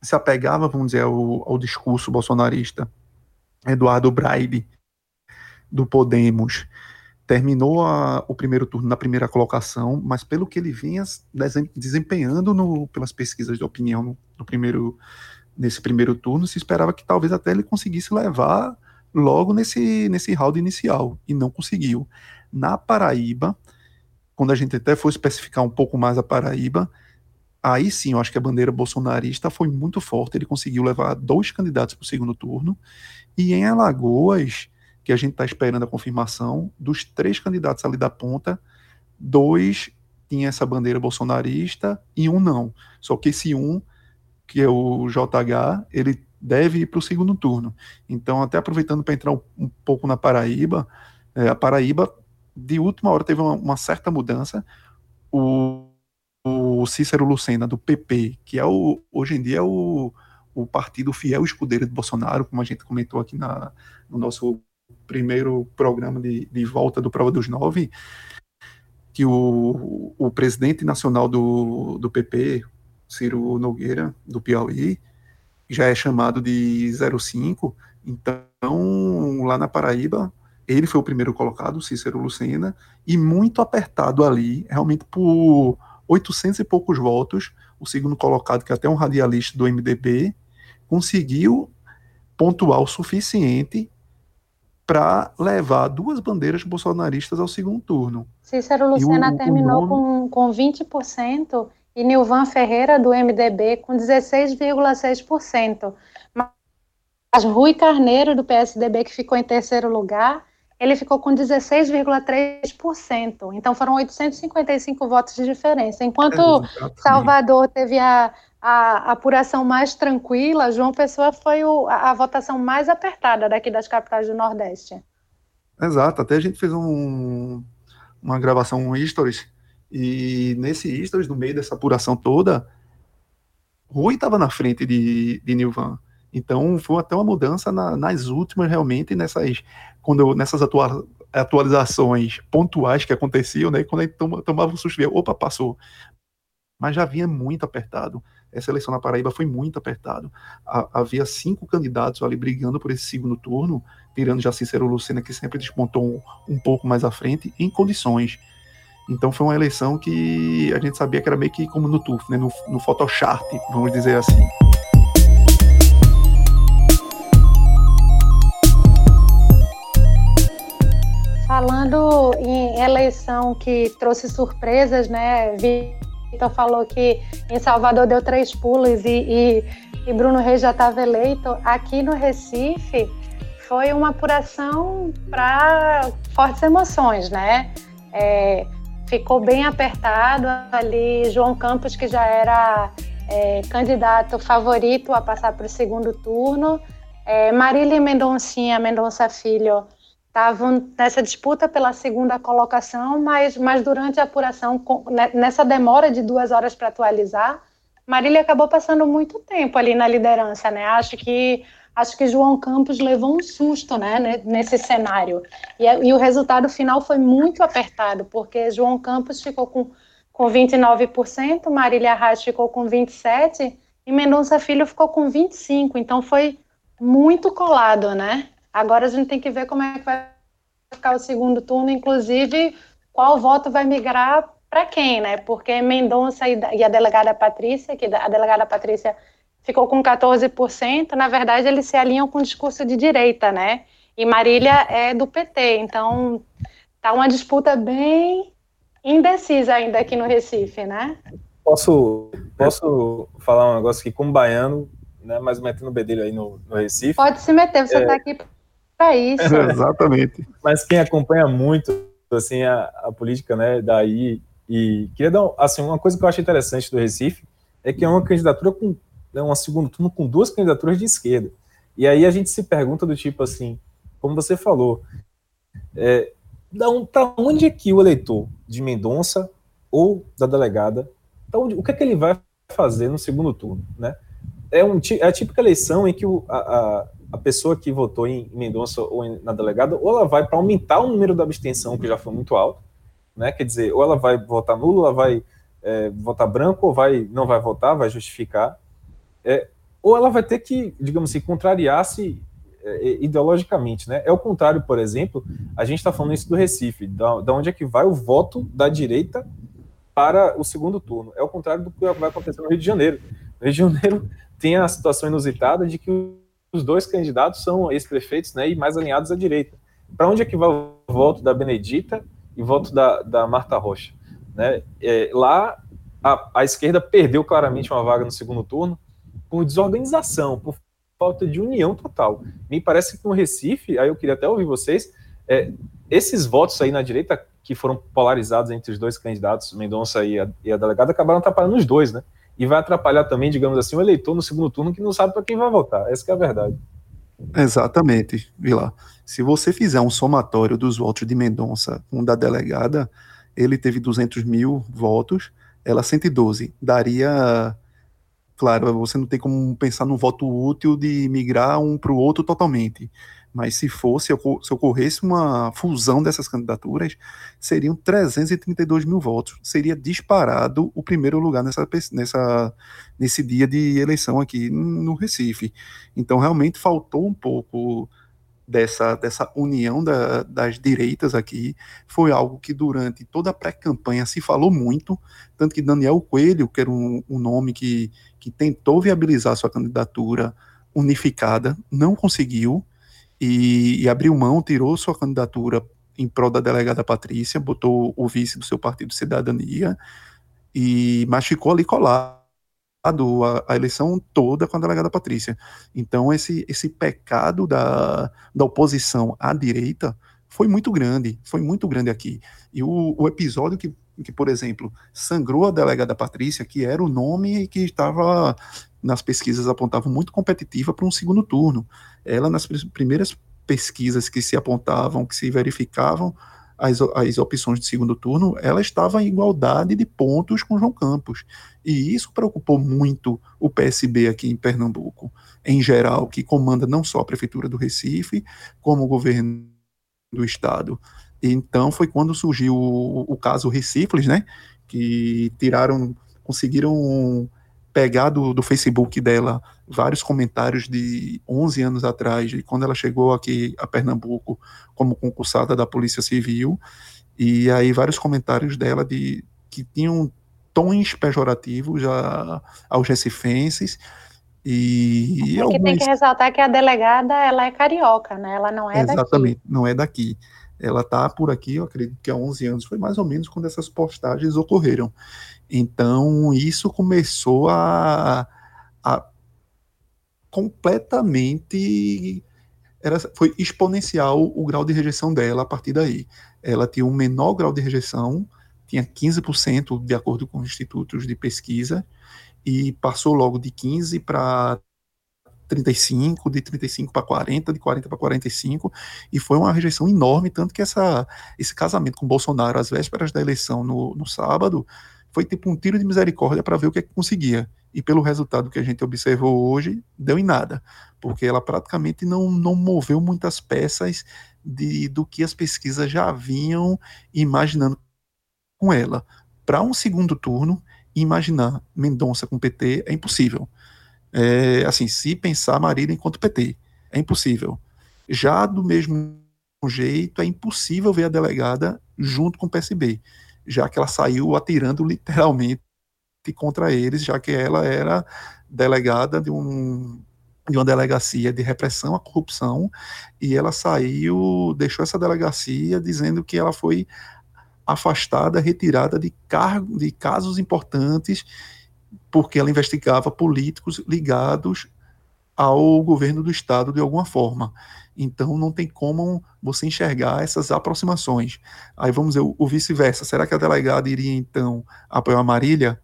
se apegava, vamos dizer, ao, ao discurso bolsonarista, Eduardo Braide, do Podemos, terminou a, o primeiro turno na primeira colocação, mas pelo que ele vinha desempenhando no, pelas pesquisas de opinião no, no, primeiro, nesse primeiro turno, se esperava que talvez até ele conseguisse levar logo nesse, nesse round inicial, e não conseguiu. Na Paraíba, quando a gente até for especificar um pouco mais a Paraíba, aí sim, eu acho que a bandeira bolsonarista foi muito forte, ele conseguiu levar dois candidatos para o segundo turno, e em Alagoas, que a gente está esperando a confirmação, dos três candidatos ali da ponta, dois tinham essa bandeira bolsonarista e um não. Só que esse um, que é o JH, ele deve ir para o segundo turno. Então, até aproveitando para entrar um, um, pouco na Paraíba, é, a Paraíba, de última hora, teve uma, uma certa mudança. O, o, Cícero Lucena, do PP, que é o, hoje em dia é o, o partido fiel escudeiro de Bolsonaro, como a gente comentou aqui na, no nosso primeiro programa de, de volta do Prova dos Nove, que o, o presidente nacional do, do PP, Ciro Nogueira, do Piauí, já é chamado de 05, então lá na Paraíba, ele foi o primeiro colocado, Cícero Lucena, e muito apertado ali, realmente por 800 e poucos votos, o segundo colocado, que é até um radialista do MDB, conseguiu pontuar o suficiente para levar duas bandeiras bolsonaristas ao segundo turno. Cícero Lucena o, terminou o nome... com, com 20% e Nilvan Ferreira, do MDB, com 16,6%. Rui Carneiro, do PSDB, que ficou em terceiro lugar, ele ficou com 16,3%. Então foram 855 votos de diferença. Enquanto é, Salvador teve a, a, apuração mais tranquila, João Pessoa foi o, a, a, votação mais apertada daqui das capitais do Nordeste. Exato, até a gente fez um, uma gravação, um stories, e nesse stories, no meio dessa apuração toda, Rui estava na frente de, de Nilvan. Então foi até uma mudança na, nas últimas realmente nessas quando eu, nessas atua, atualizações pontuais que aconteciam, né? Quando a gente toma, tomava um susto, opa, passou. Mas já vinha muito apertado. Essa eleição na Paraíba foi muito apertado. havia cinco candidatos ali brigando por esse segundo turno, tirando já Cícero Lucena, que sempre despontou um, um pouco mais à frente, em condições. Então foi uma eleição que a gente sabia que era meio que como no TUF, né? no, no Photoshop, vamos dizer assim. Falando em eleição que trouxe surpresas, né? Vitor falou que em Salvador deu três pulos e, e, e Bruno Reis já estava eleito. Aqui no Recife foi uma apuração para fortes emoções, né? É, ficou bem apertado ali. João Campos, que já era é, candidato favorito a passar para o segundo turno. É, Marília Mendoncinha, Mendonça Filho, estavam nessa disputa pela segunda colocação, mas, mas durante a apuração, né, nessa demora de duas horas para atualizar, Marília acabou passando muito tempo ali na liderança, né? Acho que acho que João Campos levou um susto, né, nesse cenário. E, e o resultado final foi muito apertado, porque João Campos ficou com, com 29%, Marília Reis ficou com 27% e Mendonça Filho ficou com 25%. Então foi muito colado, né? Agora a gente tem que ver como é que vai ficar o segundo turno, inclusive qual voto vai migrar para quem, né? Porque Mendonça e a delegada Patrícia, que a delegada Patrícia ficou com 14%, na verdade eles se alinham com o discurso de direita, né? E Marília é do PT, então tá uma disputa bem indecisa ainda aqui no Recife, né? Posso, posso falar um negócio aqui como baiano, né, mas metendo o bedelho aí no, no Recife. Pode se meter, você está é... aqui para isso. Exatamente. Mas quem acompanha muito assim a, a, política, né, daí e queria dar assim uma coisa que eu acho interessante do Recife é que é uma candidatura com né, uma segundo turno com duas candidaturas de esquerda. E aí a gente se pergunta do tipo assim, como você falou, é, um, para onde é que o eleitor de Mendonça ou da delegada, onde, o que é que ele vai fazer no segundo turno, né? É, um, é a típica eleição em que o, a, a, a pessoa que votou em Mendonça ou em, na delegada, ou ela vai para aumentar o número da abstenção, que já foi muito alto, né? Quer dizer, ou ela vai votar nulo, ela vai é, votar branco, ou vai não vai votar, vai justificar, é, ou ela vai ter que, digamos assim, contrariar-se é, ideologicamente, né? É o contrário, por exemplo, a gente está falando isso do Recife, da, da onde é que vai o voto da direita para o segundo turno. É o contrário do que vai acontecer no Rio de Janeiro. No Rio de Janeiro tem a situação inusitada de que os dois candidatos são ex-prefeitos né, e mais alinhados à direita. Para onde é que vai o voto da Benedita e voto da, da Marta Rocha? Né? É, lá, a, a, esquerda perdeu claramente uma vaga no segundo turno por desorganização, por falta de união total. Me parece que no Recife, aí eu queria até ouvir vocês, é, esses votos aí na direita que foram polarizados entre os dois candidatos, Mendonça e a, e a delegada, acabaram atrapalhando os dois, né? E vai atrapalhar também, digamos assim, o eleitor no segundo turno que não sabe para quem vai votar. Essa é a verdade. Exatamente, Vila. Se você fizer um somatório dos votos de Mendonça com um da delegada, ele teve 200 mil votos, ela 112. Daria. Claro, você não tem como pensar num voto útil de migrar um para o outro totalmente. Mas se fosse, se ocorresse uma fusão dessas candidaturas, seriam 332 mil votos. Seria disparado o primeiro lugar nessa, nessa, nesse dia de eleição aqui no Recife. Então, realmente faltou um pouco dessa, dessa união da, das direitas aqui. Foi algo que durante toda a pré-campanha se falou muito, tanto que Daniel Coelho, que era um, um nome que, que tentou viabilizar sua candidatura unificada, não conseguiu e, e abriu mão, tirou sua candidatura em prol da delegada Patrícia, botou o vice do seu partido Cidadania, e mas ficou ali colado a, a, eleição toda com a delegada Patrícia. Então, esse, esse pecado da, da oposição à direita foi muito grande, foi muito grande aqui. E o, o episódio que, que, por exemplo, sangrou a delegada Patrícia, que era o nome que estava nas pesquisas apontava muito competitiva para um segundo turno. Ela, nas primeiras pesquisas que se apontavam, que se verificavam, as, as opções de segundo turno, ela estava em igualdade de pontos com João Campos. E isso preocupou muito o PSB aqui em Pernambuco, em geral, que comanda não só a Prefeitura do Recife, como o governo do Estado. Então foi quando surgiu o, o caso Recifles, né? Que tiraram, conseguiram pegar do, do Facebook dela vários comentários de 11 anos atrás, de quando ela chegou aqui a Pernambuco como concursada da Polícia Civil, e aí vários comentários dela de que tinham tons pejorativos a, aos recifenses, e, e é alguns... tem que ressaltar que a delegada ela é carioca, né? Ela não é Exatamente, daqui. Exatamente, não é daqui. Ela está por aqui, eu acredito que há 11 anos, foi mais ou menos quando essas postagens ocorreram. Então, isso começou a, a completamente. Era, foi exponencial o grau de rejeição dela a partir daí. Ela tinha um menor grau de rejeição, tinha 15% de acordo com os institutos de pesquisa, e passou logo de 15 para 35, de 35 para 40, de 40 para 45, e foi uma rejeição enorme, tanto que essa, esse casamento com Bolsonaro às vésperas da eleição no, no sábado foi tipo um tiro de misericórdia para ver o que, é que conseguia. E pelo resultado que a gente observou hoje, deu em nada, porque ela praticamente não, não moveu muitas peças de, do que as pesquisas já vinham imaginando com ela. Para um segundo turno, imaginar Mendonça com PT é impossível. É, assim, se pensar Marília enquanto PT, é impossível. Já do mesmo jeito, é impossível ver a delegada junto com o PSB já que ela saiu atirando literalmente contra eles, já que ela era delegada de, um, de uma delegacia de repressão à corrupção, e ela saiu, deixou essa delegacia dizendo que ela foi afastada, retirada de, cargo, de casos importantes, porque ela investigava políticos ligados ao governo do estado de alguma forma. Então não tem como você enxergar essas aproximações. Aí vamos ver o, vice-versa. Será que a delegada iria então apoiar a Marília?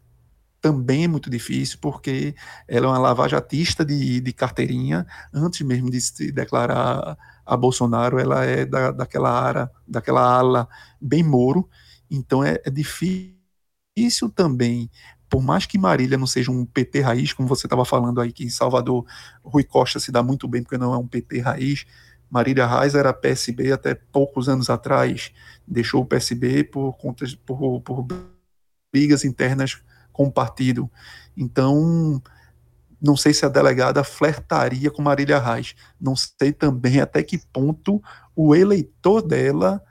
Também é muito difícil, porque ela é uma lavajatista de, de carteirinha. Antes mesmo de se declarar a Bolsonaro, ela é da, daquela, ara, daquela ala bem Moro. Então é, é difícil também por mais que Marília não seja um PT raiz, como você estava falando aí, que em Salvador Rui Costa se dá muito bem porque não é um PT raiz, Marília Reis era PSB até poucos anos atrás, deixou o PSB por, por, por brigas internas com o partido. Então, não sei se a delegada flertaria com Marília Reis. Não sei também até que ponto o eleitor dela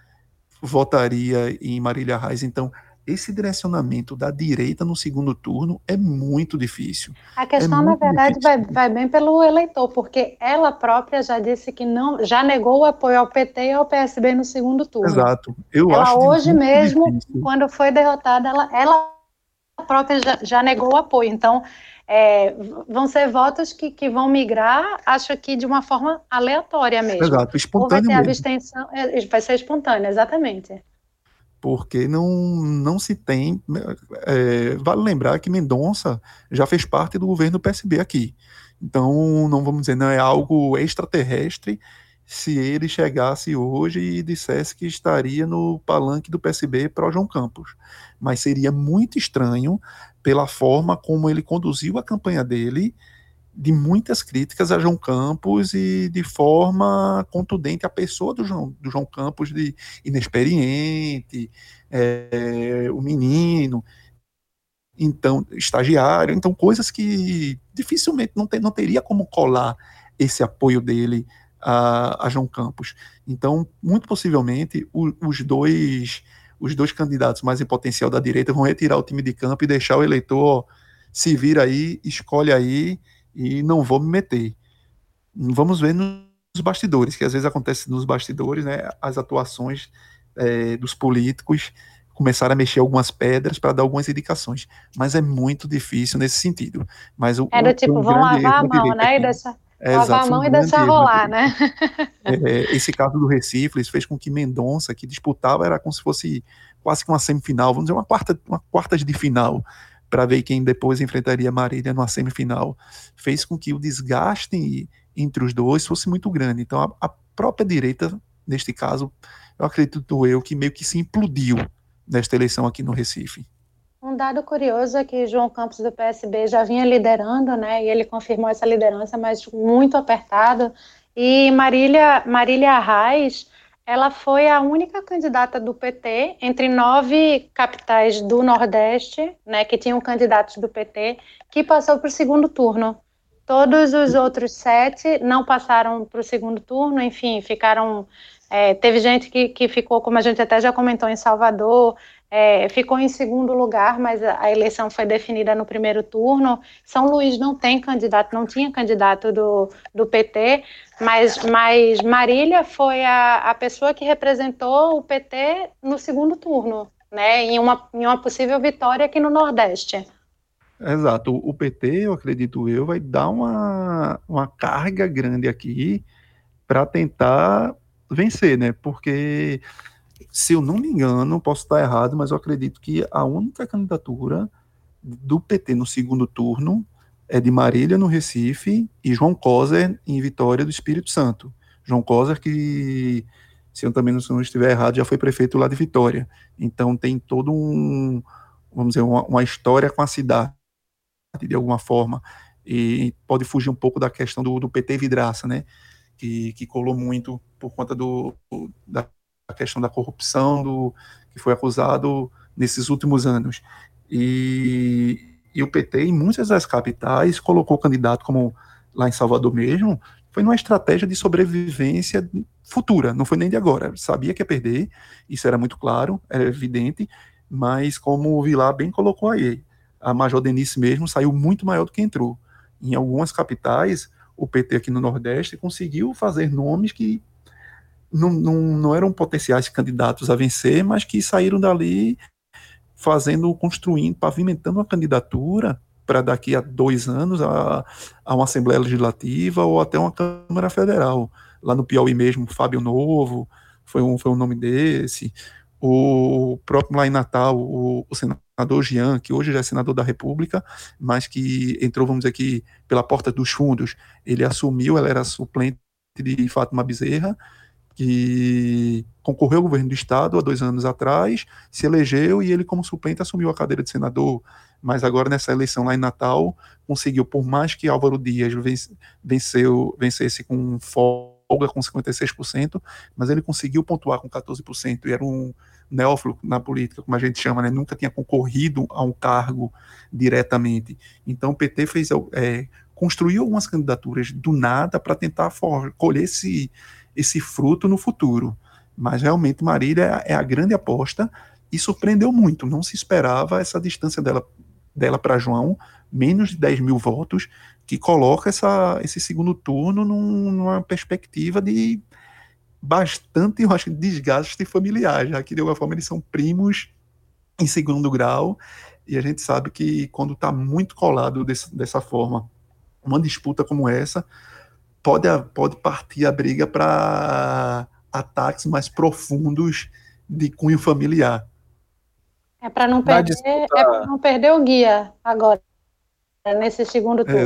votaria em Marília Reis. Então, esse direcionamento da direita no segundo turno é muito difícil. A questão, é na verdade, vai, vai, bem pelo eleitor, porque ela própria já disse que não, já negou o apoio ao PT e ao PSB no segundo turno. Exato. Eu ela acho hoje mesmo, difícil. quando foi derrotada, ela, ela própria já, já negou o apoio. Então, é, vão ser votos que, que vão migrar, acho que de uma forma aleatória mesmo. Exato, espontâneo. Ou vai ter abstenção, é, vai ser espontâneo, exatamente porque não, não se tem. É, vale lembrar que Mendonça já fez parte do governo do PSB aqui. Então, não vamos dizer, não é algo extraterrestre se ele chegasse hoje e dissesse que estaria no palanque do PSB para João Campos. Mas seria muito estranho pela forma como ele conduziu a campanha dele de muitas críticas a João Campos e de forma contundente a pessoa do João, do João Campos de inexperiente, é, o menino, então estagiário, então coisas que dificilmente não, ter, não teria como colar esse apoio dele a, a João Campos. Então, muito possivelmente, o, os dois os dois candidatos mais em potencial da direita vão retirar o time de campo e deixar o eleitor se vir aí, escolhe aí e não vou me meter. Vamos ver nos bastidores, que às vezes acontece nos bastidores, né, as atuações é, dos políticos começaram a mexer algumas pedras para dar algumas indicações. Mas é muito difícil nesse sentido. Mas o, Era tipo, vão lavar a mão, né? E deixar, é, lavar a mão e deixar rolar, né? É, esse caso do Recife fez com que Mendonça, que disputava, era como se fosse quase que uma semifinal, vamos dizer, uma quarta, uma quarta de final, para ver quem depois enfrentaria Marília numa semifinal, fez com que o desgaste entre os dois fosse muito grande. Então, a, a própria direita, neste caso, eu acredito eu, que meio que se implodiu nesta eleição aqui no Recife. Um dado curioso é que João Campos do PSB já vinha liderando, né? E ele confirmou essa liderança, mas muito apertado. E Marília, Marília Arraes, ela foi a única candidata do PT entre nove capitais do Nordeste, né, que tinham candidatos do PT, que passou para o segundo turno. Todos os outros sete não passaram para o segundo turno, enfim, ficaram. É, teve gente que, que ficou, como a gente até já comentou, em Salvador, é, ficou em segundo lugar, mas a eleição foi definida no primeiro turno. São Luís não tem candidato, não tinha candidato do, do PT, mas, mas Marília foi a, a pessoa que representou o PT no segundo turno, né, em uma, em uma possível vitória aqui no Nordeste. Exato. O PT, eu acredito eu, vai dar uma, uma carga grande aqui para tentar vencer, né? Porque, se eu não me engano, posso estar errado, mas eu acredito que a única candidatura do PT no segundo turno é de Marília, no Recife, e João Coser, em Vitória do Espírito Santo. João Coser, que, se eu também não estiver errado, já foi prefeito lá de Vitória. Então, tem todo um, vamos dizer, uma, uma história com a cidade de alguma forma, e pode fugir um pouco da questão do, do PT vidraça, né, que, que colou muito por conta do, da questão da corrupção, do, que foi acusado nesses últimos anos. E, e o PT, em muitas das capitais, colocou candidato como lá em Salvador mesmo, foi numa estratégia de sobrevivência futura, não foi nem de agora. Sabia que ia perder, isso era muito claro, era evidente, mas como o Vilar bem colocou aí, a Major Denise mesmo saiu muito maior do que entrou. Em algumas capitais, o PT aqui no Nordeste conseguiu fazer nomes que não, não, não eram potenciais candidatos a vencer, mas que saíram dali fazendo, construindo, pavimentando uma candidatura para daqui a dois anos a, a uma Assembleia Legislativa ou até uma Câmara Federal. Lá no Piauí mesmo, Fábio Novo foi um, foi um nome desse. O próprio lá em Natal, o, o senador Jean, que hoje já é senador da República, mas que entrou, vamos dizer pela porta dos fundos. Ele assumiu, ela era suplente de Fátima Bezerra, que concorreu ao governo do Estado há dois anos atrás, se elegeu e ele, como suplente, assumiu a cadeira de senador. Mas agora, nessa eleição lá em Natal, conseguiu, por mais que Álvaro Dias venceu, vencesse com folga, com 56%, mas ele conseguiu pontuar com 14%, e era um neófilo na política, como a gente chama, né, nunca tinha concorrido a um cargo diretamente. Então o PT fez é, construiu algumas candidaturas do nada para tentar colher esse, esse fruto no futuro. Mas realmente Marília é, é a grande aposta e surpreendeu muito. Não se esperava essa distância dela, dela para João, menos de 10 mil votos, que coloca essa, esse segundo turno num, numa perspectiva de bastante, eu acho, desgaste familiar, já que de alguma forma eles são primos em segundo grau, e a gente sabe que quando está muito colado desse, dessa forma, uma disputa como essa, pode, pode partir a briga para ataques mais profundos de cunho familiar. É para não perder, disputa... é não perder o guia agora nesse segundo turno.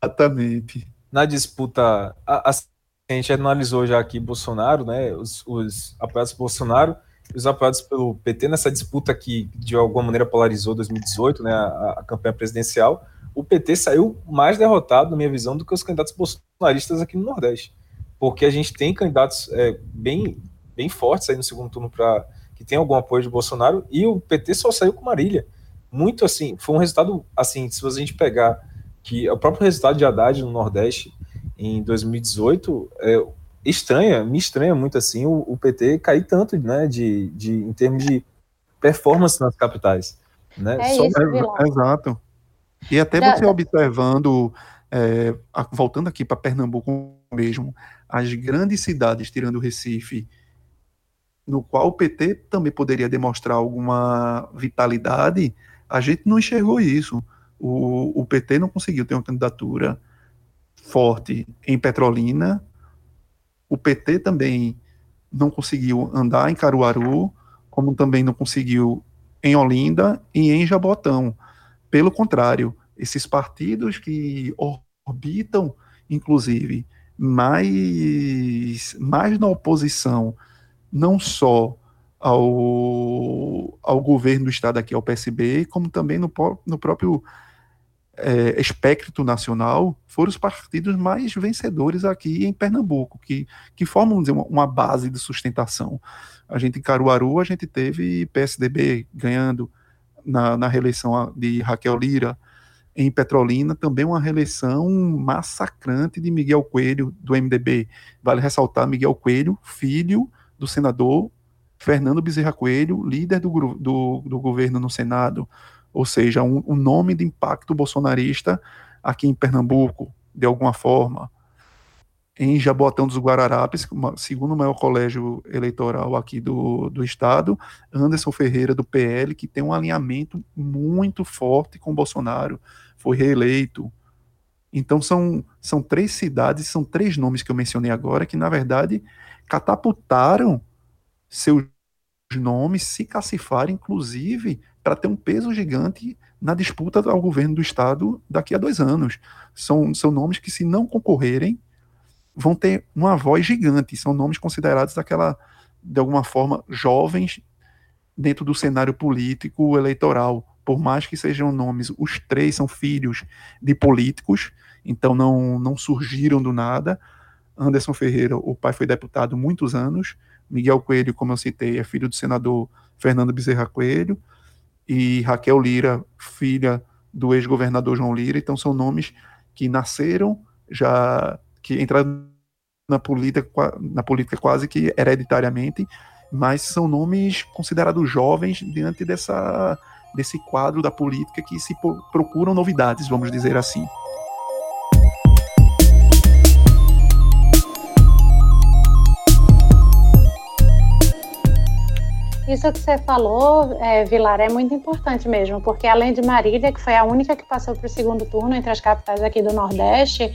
Exatamente. Na disputa, a, a gente analisou já aqui Bolsonaro, né, os, os apoiados por Bolsonaro e os apoiados pelo PT nessa disputa que de alguma maneira polarizou 2018, né, a, a, campanha presidencial, o PT saiu mais derrotado, na minha visão, do que os candidatos bolsonaristas aqui no Nordeste, porque a gente tem candidatos é, bem, bem fortes aí no segundo turno para que tem algum apoio de Bolsonaro e o PT só saiu com Marília, muito assim, foi um resultado assim, se a gente pegar que o próprio resultado de Haddad no Nordeste em 2018, é, estranha, me estranha muito assim o, o, PT cair tanto, né, de, de, em termos de performance nas capitais. Né? É Só... isso, é, exato. E até você observando, é, voltando aqui para Pernambuco mesmo, as grandes cidades, tirando o Recife, no qual o PT também poderia demonstrar alguma vitalidade, a gente não enxergou isso. O, o PT não conseguiu ter uma candidatura forte em Petrolina, o PT também não conseguiu andar em Caruaru, como também não conseguiu em Olinda e em Jabotão. Pelo contrário, esses partidos que orbitam, inclusive, mais, mais na oposição, não só ao, ao governo do Estado aqui, ao PSB, como também no, no próprio é, espectro nacional, foram os partidos mais vencedores aqui em Pernambuco, que, que formam dizer, uma, uma base de sustentação. A gente em Caruaru, a gente teve PSDB ganhando na, na reeleição de Raquel Lira, em Petrolina, também uma reeleição massacrante de Miguel Coelho, do MDB. Vale ressaltar Miguel Coelho, filho do senador Fernando Bezerra Coelho, líder do, do, do governo no Senado, ou seja, um, um nome de impacto bolsonarista aqui em Pernambuco, de alguma forma. Em Jaboatão dos Guararapes, segundo maior colégio eleitoral aqui do, do estado, Anderson Ferreira, do PL, que tem um alinhamento muito forte com Bolsonaro, foi reeleito. Então são, são três cidades, são três nomes que eu mencionei agora, que na verdade catapultaram seus nomes, se cacifaram, inclusive, para ter um peso gigante na disputa ao governo do Estado daqui a dois anos. São, são nomes que, se não concorrerem, vão ter uma voz gigante. São nomes considerados daquela, de alguma forma, jovens dentro do cenário político eleitoral. Por mais que sejam nomes, os três são filhos de políticos, então não, não surgiram do nada. Anderson Ferreira, o pai foi deputado muitos anos. Miguel Coelho, como eu citei, é filho do senador Fernando Bezerra Coelho e Raquel Lira, filha do ex-governador João Lira. Então são nomes que nasceram já que entraram na política, na política quase que hereditariamente, mas são nomes considerados jovens diante dessa desse quadro da política que se procuram novidades, vamos dizer assim. Isso que você falou, é, Vilar, é muito importante mesmo, porque além de Marília, que foi a única que passou para o segundo turno entre as capitais aqui do Nordeste,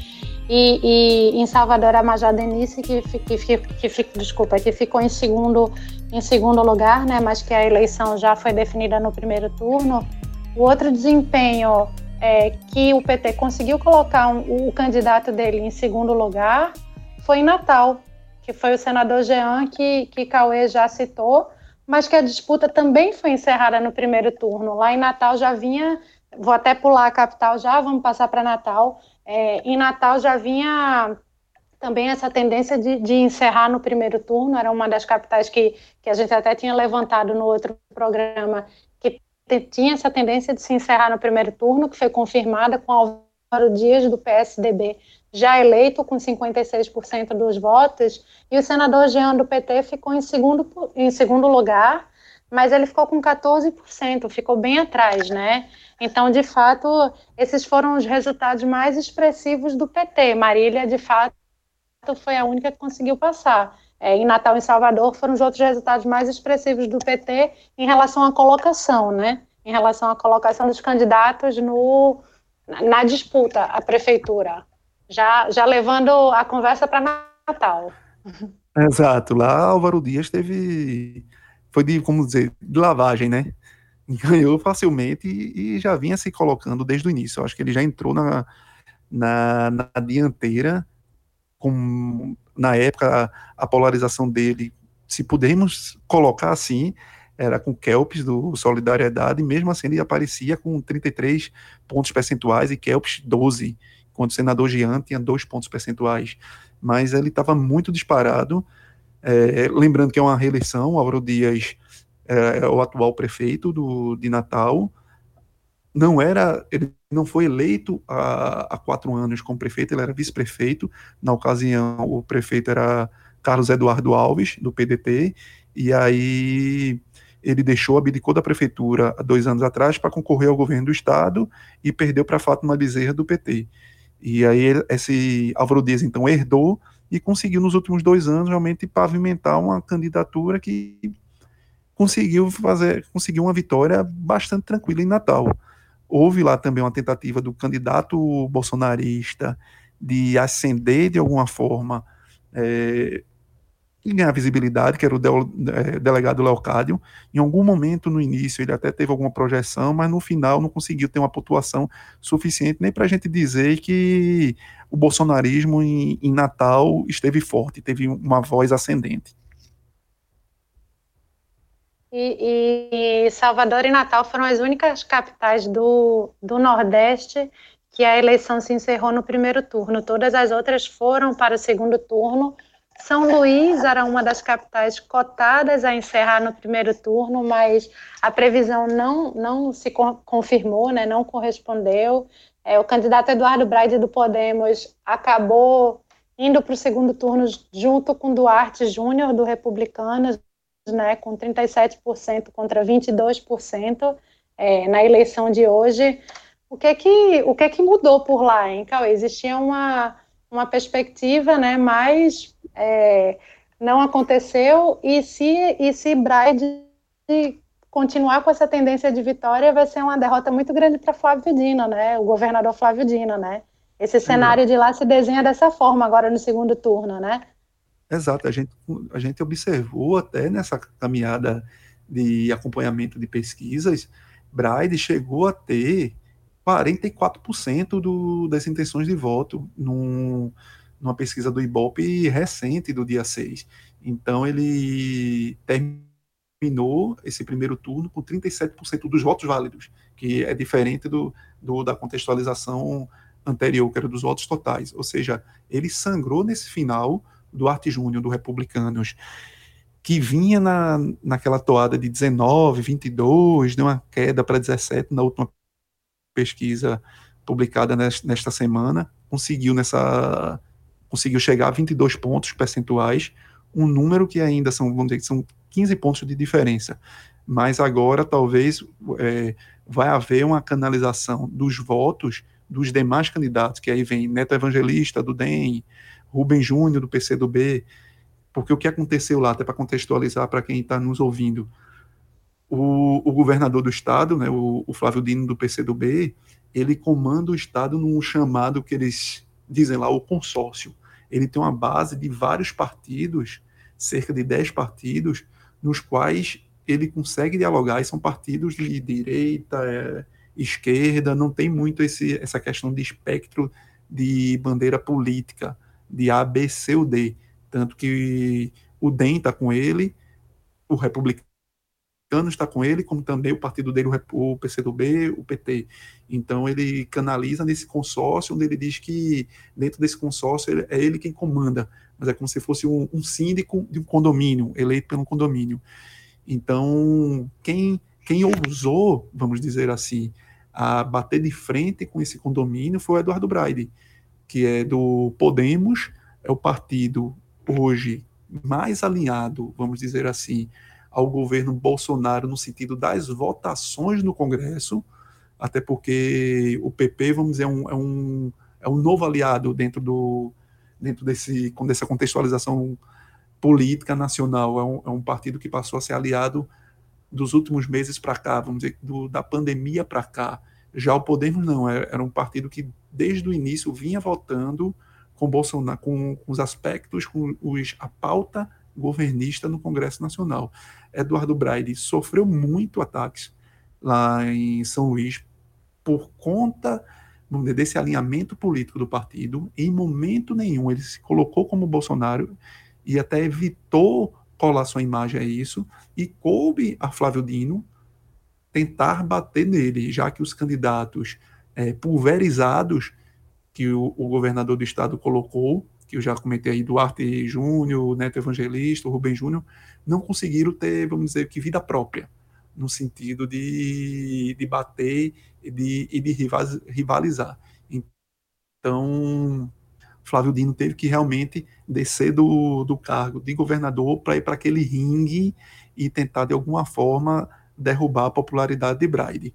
e, e em Salvador a Major Denise, que, que, que, que, desculpa, que ficou em segundo, em segundo lugar, né, mas que a eleição já foi definida no primeiro turno. O outro desempenho é, que o PT conseguiu colocar um, o candidato dele em segundo lugar foi em Natal, que foi o senador Jean, que, que Cauê já citou, mas que a disputa também foi encerrada no primeiro turno. Lá em Natal já vinha, vou até pular a capital já, vamos passar para Natal. É, em Natal já vinha também essa tendência de, de, encerrar no primeiro turno, era uma das capitais que, que a gente até tinha levantado no outro programa, que tinha essa tendência de se encerrar no primeiro turno, que foi confirmada com Álvaro Dias, do PSDB, já eleito com 56% dos votos, e o senador Jean do PT ficou em segundo, em segundo lugar, mas ele ficou com 14%, ficou bem atrás, né? Então, de fato, esses foram os resultados mais expressivos do PT. Marília, de fato, foi a única que conseguiu passar. É, em Natal e Salvador foram os outros resultados mais expressivos do PT em relação à colocação, né? Em relação à colocação dos candidatos no, na disputa à prefeitura já, já levando a conversa para Natal. Exato, lá Álvaro Dias teve, foi de, como dizer, de lavagem, né? Ganhou facilmente e, e já vinha se colocando desde o início. Eu acho que ele já entrou na, na, na dianteira, com, na época, a, a polarização dele, se pudermos colocar assim, era com Kelps do Solidariedade, mesmo assim ele aparecia com 33 pontos percentuais e Kelps 12 quando o senador Jean tinha dois pontos percentuais, mas ele estava muito disparado. É, lembrando que é uma reeleição, Auro Dias é, é, o atual prefeito do, de Natal, não era, ele não foi eleito há, há quatro anos como prefeito, ele era vice-prefeito. Na ocasião, o prefeito era Carlos Eduardo Alves, do PDT, e aí ele deixou, abdicou da prefeitura há dois anos atrás para concorrer ao governo do estado e perdeu para Fátima Bezerra do PT. E aí esse Álvaro Dias então herdou e conseguiu nos últimos dois anos realmente pavimentar uma candidatura que conseguiu fazer, conseguiu uma vitória bastante tranquila em Natal. Houve lá também uma tentativa do candidato bolsonarista de ascender de alguma forma é, e ganhar visibilidade, que era o é, delegado Leocádio. Em algum momento no início ele até teve alguma projeção, mas no final não conseguiu ter uma pontuação suficiente nem para a gente dizer que o bolsonarismo em, em Natal esteve forte, teve uma voz ascendente. E, e, Salvador e Natal foram as únicas capitais do, do Nordeste que a eleição se encerrou no primeiro turno. Todas as outras foram para o segundo turno. São Luís era uma das capitais cotadas a encerrar no primeiro turno, mas a previsão não, não se confirmou, né, não correspondeu. É, o candidato Eduardo Braide do Podemos acabou indo para o segundo turno junto com Duarte Júnior do Republicanos, né, com 37% contra 22% é, na eleição de hoje. O que é que, o que, é que mudou por lá, hein, Cauê? Existia uma, uma perspectiva, né, mas é, não aconteceu, e se, e se Braide continuar com essa tendência de vitória, vai ser uma derrota muito grande para Flávio Dino, né, o governador Flávio Dino, né? Esse cenário de lá se desenha dessa forma agora no segundo turno, né? Exato, a gente, a gente observou até nessa caminhada de acompanhamento de pesquisas, Braide chegou a ter 44% do, das intenções de voto num, numa pesquisa do Ibope recente do dia 6. Então ele terminou esse primeiro turno com 37% dos votos válidos, que é diferente do, do, da contextualização anterior, que era dos votos totais. Ou seja, ele sangrou nesse final Duarte Júnior, do Republicanos, que vinha na, naquela toada de 19, 22, deu uma queda para 17 na última pesquisa publicada nesta semana, conseguiu nessa conseguiu chegar a 22 pontos percentuais, um número que ainda são, vamos dizer, são 15 pontos de diferença. Mas agora talvez é, vai haver uma canalização dos votos dos demais candidatos, que aí vem Neto Evangelista, do DEM, Rubem Júnior, do PCdoB, porque o que aconteceu lá, até para contextualizar para quem está nos ouvindo, o, o, governador do estado, né, o, o, Flávio Dino do PCdoB, ele comanda o estado num chamado que eles dizem lá, o consórcio. Ele tem uma base de vários partidos, cerca de 10 partidos, nos quais ele consegue dialogar, e são partidos de direita, é, esquerda, não tem muito esse, essa questão de espectro de bandeira política de A, B, C ou D. Tanto que o DEM está com ele, o republicano está com ele, como também o partido dele, o PCdoB, o PT. Então ele canaliza nesse consórcio, onde ele diz que dentro desse consórcio é ele quem comanda, mas é como se fosse um, um síndico de um condomínio, eleito pelo condomínio. Então, quem, quem ousou, vamos dizer assim, a bater de frente com esse condomínio foi o Eduardo Braide que é do Podemos, é o partido hoje mais alinhado, vamos dizer assim, ao governo Bolsonaro no sentido das votações no Congresso, até porque o PP, vamos dizer, é um, é um, é um novo aliado dentro do dentro desse dessa contextualização política nacional, é um, é um partido que passou a ser aliado dos últimos meses para cá, vamos dizer, do, da pandemia para cá. Já o Podemos não, é, era um partido que desde o início vinha votando com Bolsonaro, com, com os aspectos, com os, a pauta governista no Congresso Nacional. Eduardo Braide sofreu muito ataques lá em São Luís por conta desse alinhamento político do partido. Em momento nenhum ele se colocou como Bolsonaro e até evitou colar sua imagem a isso e coube a Flávio Dino tentar bater nele, já que os candidatos é, pulverizados que o, o, governador do estado colocou, que eu já comentei aí, Duarte Júnior, Neto Evangelista, Rubem Júnior, não conseguiram ter, vamos dizer, que vida própria, no sentido de, de bater e de, e de rivalizar. Então, Flávio Dino teve que realmente descer do, do cargo de governador para ir para aquele ringue e tentar, de alguma forma, derrubar a popularidade de Braide.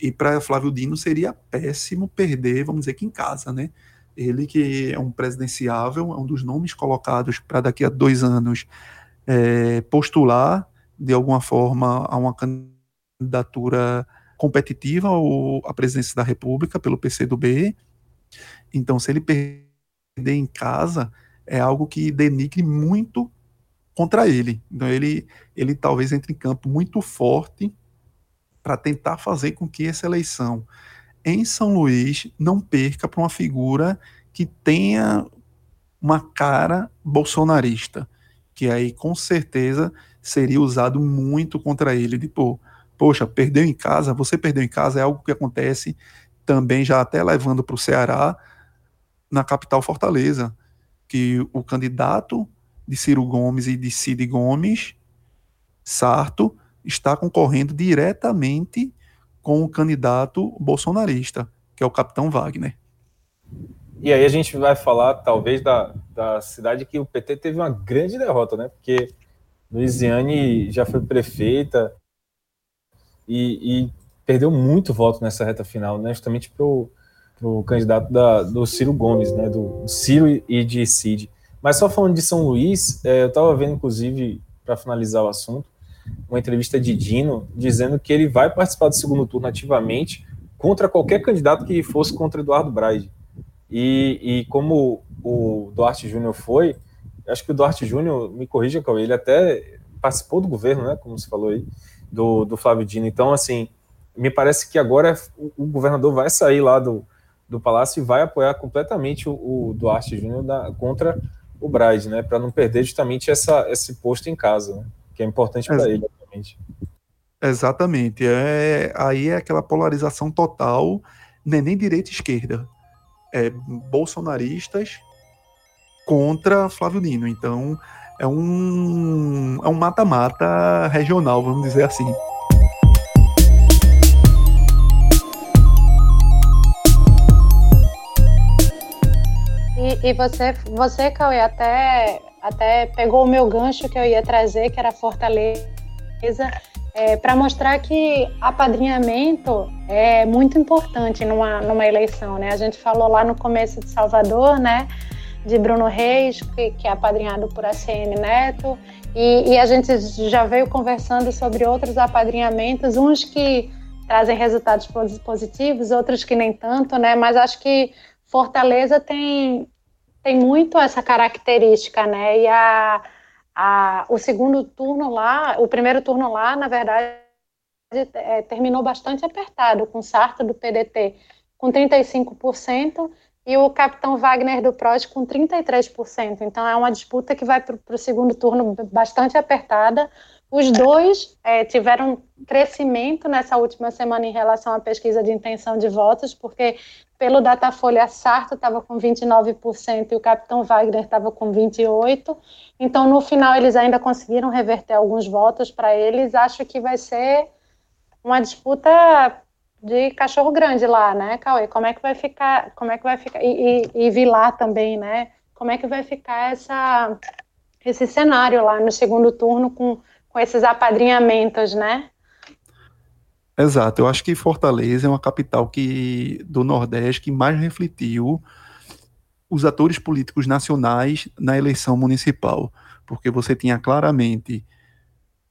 E para Flávio Dino seria péssimo perder, vamos dizer que em casa, né? Ele que é um presidenciável, é um dos nomes colocados para daqui a dois anos é, postular de alguma forma a uma candidatura competitiva ou à presidência da República pelo PCdoB. Então, se ele perder em casa, é algo que denigre muito contra ele. Então, ele, ele talvez entre em campo muito forte para tentar fazer com que essa eleição em São Luís não perca para uma figura que tenha uma cara bolsonarista, que aí com certeza seria usado muito contra ele, tipo, poxa, perdeu em casa, você perdeu em casa, é algo que acontece também já até levando para o Ceará, na capital Fortaleza, que o candidato de Ciro Gomes e de Cid Gomes, Sarto, está concorrendo diretamente com o candidato bolsonarista, que é o capitão Wagner. E aí a gente vai falar, talvez, da, da cidade que o PT teve uma grande derrota, né? Porque Luiziane já foi prefeita e, e perdeu muito voto nessa reta final, né? Justamente para o candidato da, do Ciro Gomes, né? Do Ciro e de Cid. Mas só falando de São Luís, é, eu estava vendo, inclusive, para finalizar o assunto, uma entrevista de Dino dizendo que ele vai participar do segundo turno ativamente contra qualquer candidato que fosse contra Eduardo Braide. E, e como o Duarte Júnior foi, acho que o Duarte Júnior, me corrija, Cauê, ele até participou do governo, né, como você falou aí, do, do Flávio Dino. Então, assim, me parece que agora o, o governador vai sair lá do, do palácio e vai apoiar completamente o, o Duarte Júnior contra o Braide, né, para não perder justamente essa, esse posto em casa, né? que é importante para ele, obviamente. Exatamente. É, aí é aquela polarização total, é nem direita e esquerda. É bolsonaristas contra Flávio Dino. Então é um é um mata-mata regional, vamos dizer assim. E, e você, você, Cauê, até até pegou o meu gancho que eu ia trazer, que era Fortaleza, é, para mostrar que apadrinhamento é muito importante numa, numa eleição, né? A gente falou lá no começo de Salvador, né? De Bruno Reis, que, que é apadrinhado por ACN Neto, e, e a gente já veio conversando sobre outros apadrinhamentos, uns que trazem resultados positivos, outros que nem tanto, né? Mas acho que Fortaleza tem tem muito essa característica, né? E a, a, o segundo turno lá, o primeiro turno lá, na verdade, é, terminou bastante apertado, com Sarto do PDT com 35% e o capitão Wagner do PROS com 33%. Então é uma disputa que vai para o segundo turno bastante apertada. Os dois é, tiveram crescimento nessa última semana em relação à pesquisa de intenção de votos, porque pelo Datafolha Sarto estava com 29% e o Capitão Wagner estava com 28%. Então, no final, eles ainda conseguiram reverter alguns votos para eles. Acho que vai ser uma disputa de cachorro grande lá, né, Cauê? Como é que vai ficar? Como é que vai ficar? E, e, e Vilar também, né? Como é que vai ficar essa, esse cenário lá no segundo turno com com esses apadrinhamentos, né? Exato, eu acho que Fortaleza é uma capital que do Nordeste que mais refletiu os atores políticos nacionais na eleição municipal, porque você tinha claramente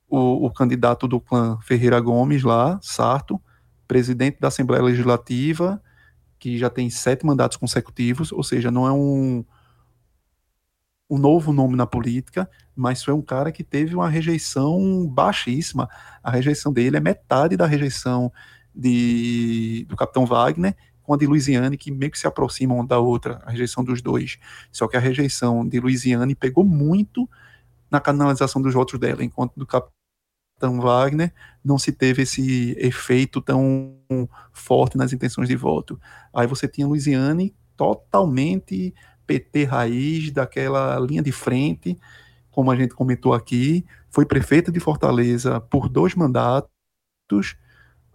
o, o candidato do clã Ferreira Gomes lá, Sarto, presidente da Assembleia Legislativa, que já tem sete mandatos consecutivos, ou seja, não é um, um novo nome na política, mas foi um cara que teve uma rejeição baixíssima. A rejeição dele é metade da rejeição de, do Capitão Wagner com a de Luiziane, que meio que se aproximam uma da outra, a rejeição dos dois. Só que a rejeição de Luiziane pegou muito na canalização dos votos dela, enquanto do Capitão Wagner não se teve esse efeito tão forte nas intenções de voto. Aí você tinha Luiziane totalmente PT raiz, daquela linha de frente, como a gente comentou aqui, foi prefeita de Fortaleza por dois mandatos,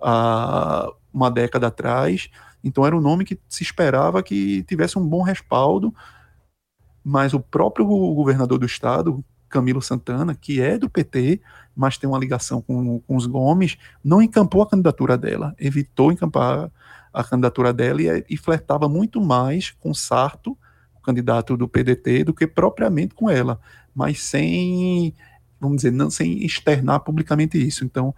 há uma década atrás, então era um nome que se esperava que tivesse um bom respaldo, mas o próprio governador do estado, Camilo Santana, que é do PT, mas tem uma ligação com, com os Gomes, não encampou a candidatura dela, evitou encampar a candidatura dela e, e flertava muito mais com Sarto, o candidato do PDT, do que propriamente com ela, mas sem, vamos dizer, não, sem externar publicamente isso. Então,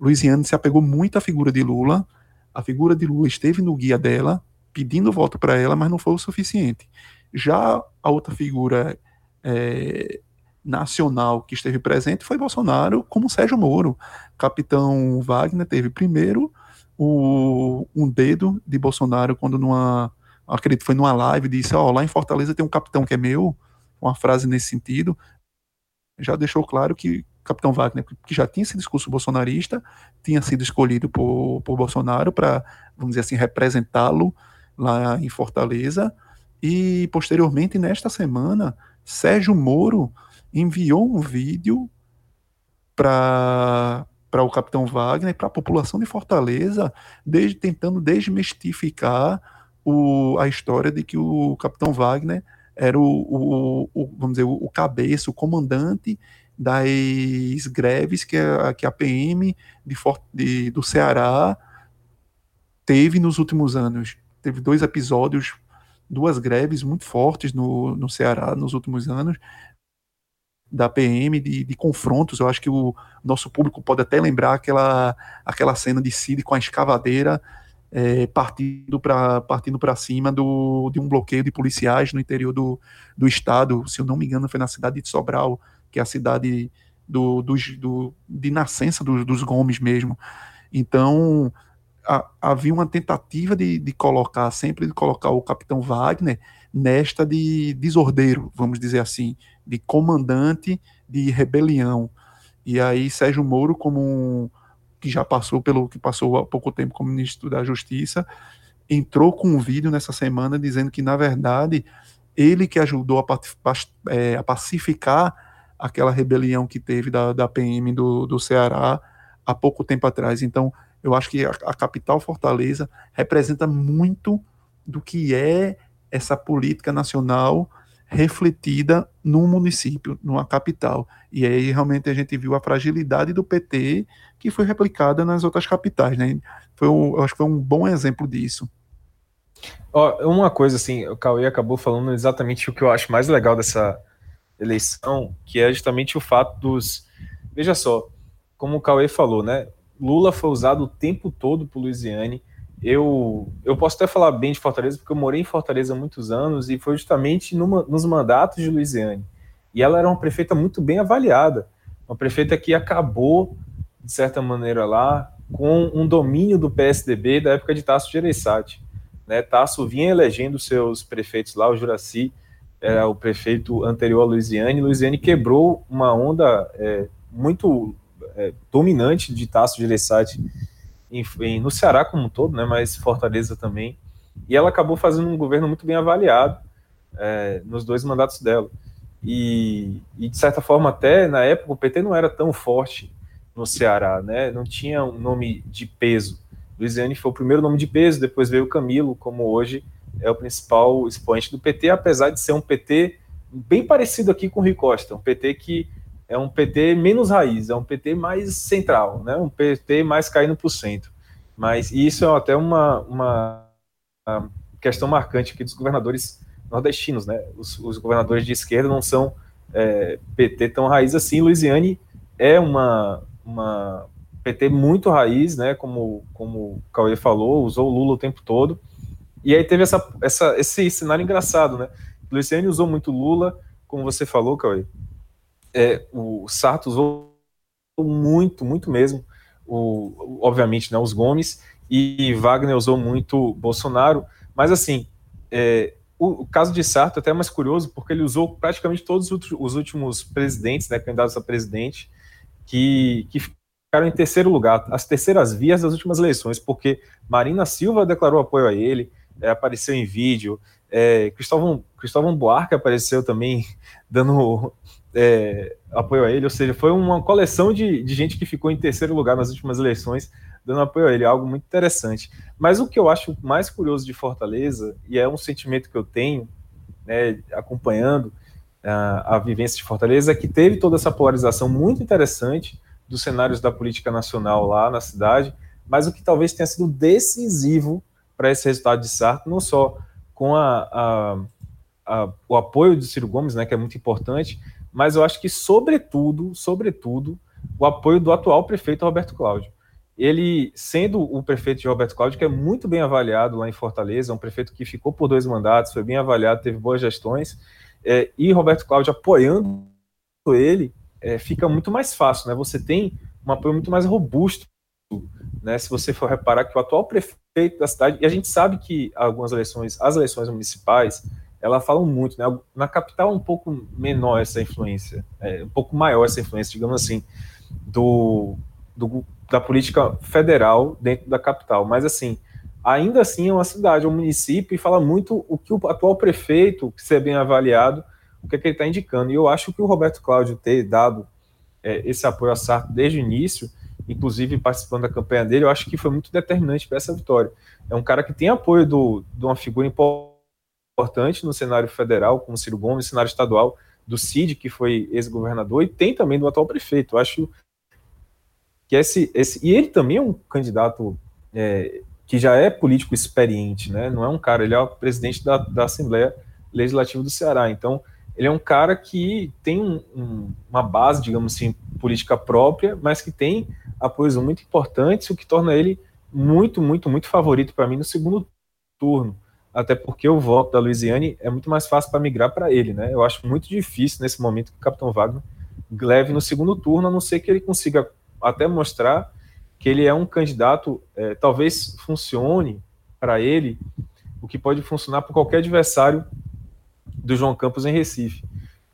Luiziane se apegou muito à figura de Lula, a figura de Lula esteve no guia dela, pedindo voto para ela, mas não foi o suficiente. Já a outra figura é, nacional que esteve presente foi Bolsonaro, como Sérgio Moro. Capitão Wagner teve primeiro o, um dedo de Bolsonaro quando numa acredito foi numa live disse, ó, oh, lá em Fortaleza tem um capitão que é meu, uma frase nesse sentido. Já deixou claro que Capitão Wagner, que já tinha esse discurso bolsonarista, tinha sido escolhido por, por Bolsonaro para, vamos dizer assim, representá-lo lá em Fortaleza. E posteriormente, nesta semana, Sérgio Moro enviou um vídeo para para o Capitão Wagner e para a população de Fortaleza, desde, tentando desmistificar o, a história de que o Capitão Wagner era o, o, o vamos dizer, o, cabeça, o comandante das greves que a, que a PM de, de, do Ceará teve nos últimos anos. Teve dois episódios, duas greves muito fortes no, no Ceará nos últimos anos, da PM, de, de, confrontos. Eu acho que o nosso público pode até lembrar aquela, aquela cena de Cid com a escavadeira é, partindo para partindo cima do, de um bloqueio de policiais no interior do, do estado. Se eu não me engano, foi na cidade de Sobral, que é a cidade do, do, do de nascença do, dos Gomes mesmo. Então, a, havia uma tentativa de, de colocar, sempre de colocar o capitão Wagner nesta de desordeiro, vamos dizer assim, de comandante de rebelião. E aí Sérgio Moro, como um, que já passou pelo que passou há pouco tempo como ministro da Justiça, entrou com um vídeo nessa semana dizendo que na verdade ele que ajudou a, é, pacificar aquela rebelião que teve da, da PM do, do Ceará há pouco tempo atrás. Então, eu acho que a, a capital Fortaleza representa muito do que é essa política nacional refletida num município, numa capital. E aí realmente a gente viu a fragilidade do PT que foi replicada nas outras capitais, né? Foi um, acho que foi um bom exemplo disso. Oh, uma coisa assim, o Cauê acabou falando exatamente o que eu acho mais legal dessa eleição, que é justamente o fato dos. Veja só, como o Cauê falou, né? Lula foi usado o tempo todo por Luiziane eu, eu posso até falar bem de Fortaleza, porque eu morei em Fortaleza há muitos anos e foi justamente numa, nos mandatos de Luiziane. E ela era uma prefeita muito bem avaliada, uma prefeita que acabou, de certa maneira, lá com um domínio do PSDB da época de Tasso Gereissati. Né? Tasso vinha elegendo seus prefeitos lá, o Juraci era o prefeito anterior a Luiziane, Luiziane quebrou uma onda é, muito é, dominante de Tasso Gereissati no Ceará como um todo, né, mas Fortaleza também. E ela acabou fazendo um governo muito bem avaliado é, nos dois mandatos dela. E, e, de certa forma, até na época, o PT não era tão forte no Ceará, né? não tinha um nome de peso. Luiziane foi o primeiro nome de peso, depois veio o Camilo, como hoje é o principal expoente do PT, apesar de ser um PT bem parecido aqui com o Rui Costa, um PT que é um PT menos raiz, é um PT mais central, né? um PT mais caindo para o centro. Mas isso é até uma, uma, uma, questão marcante aqui dos governadores nordestinos. Né? Os, os governadores de esquerda não são é, PT tão raiz assim. Luiziane é uma, uma PT muito raiz, né? como, como o Cauê falou, usou o Lula o tempo todo. E aí teve essa, essa, esse cenário engraçado. Né? Luiziane usou muito Lula, como você falou, Cauê é, o Sarto usou muito, muito mesmo, o, obviamente, né, os Gomes, e Wagner usou muito Bolsonaro, mas assim, é, o, o, caso de Sarto é até mais curioso, porque ele usou praticamente todos os últimos presidentes, né, candidatos a presidente, que, que ficaram em terceiro lugar, as terceiras vias das últimas eleições, porque Marina Silva declarou apoio a ele, é, apareceu em vídeo, é, Cristóvão, Cristóvão Buarque apareceu também dando é, apoio a ele, ou seja, foi uma coleção de, de gente que ficou em terceiro lugar nas últimas eleições, dando apoio a ele, algo muito interessante. Mas o que eu acho mais curioso de Fortaleza, e é um sentimento que eu tenho, né, acompanhando, a, a vivência de Fortaleza, que teve toda essa polarização muito interessante dos cenários da política nacional lá na cidade, mas o que talvez tenha sido decisivo para esse resultado de Sarto, não só com a, a, a, o apoio de Ciro Gomes, né, que é muito importante, mas eu acho que, sobretudo, sobretudo, o apoio do atual prefeito Roberto Cláudio. Ele, sendo o prefeito de Roberto Cláudio, que é muito bem avaliado lá em Fortaleza, é um prefeito que ficou por dois mandatos, foi bem avaliado, teve boas gestões, é, e Roberto Cláudio apoiando ele, é, fica muito mais fácil, né? Você tem um apoio muito mais robusto, né? Se você for reparar que o atual prefeito da cidade, e a gente sabe que algumas eleições, as eleições municipais, elas falam muito, né? Na capital é um pouco menor essa influência, é, um pouco maior essa influência, digamos assim, do, do, da política federal dentro da capital. Mas assim, ainda assim é uma cidade, é um município, e fala muito o que o atual prefeito, que ser bem avaliado, o que, é que ele está indicando. E eu acho que o Roberto Cláudio ter dado é, esse apoio a Sarto desde o início, inclusive participando da campanha dele, eu acho que foi muito determinante para essa vitória. É um cara que tem apoio do, de uma figura importante no cenário federal, como Ciro Gomes, cenário estadual, do Cid, que foi ex-governador, e tem também do atual prefeito. Eu acho que esse, esse. E ele também é um candidato é, que já é político experiente, né? Não é um cara, ele é o presidente da, da Assembleia Legislativa do Ceará. Então, ele é um cara que tem um, um, uma base, digamos assim, política própria, mas que tem apoios muito importantes, o que torna ele muito, muito, muito favorito para mim no segundo turno. Até porque o voto da Luiziane é muito mais fácil para migrar para ele, né? Eu acho muito difícil nesse momento que o Capitão Wagner leve no segundo turno, a não ser que ele consiga até mostrar que ele é um candidato, é, talvez funcione para ele o que pode funcionar para qualquer adversário do João Campos em Recife,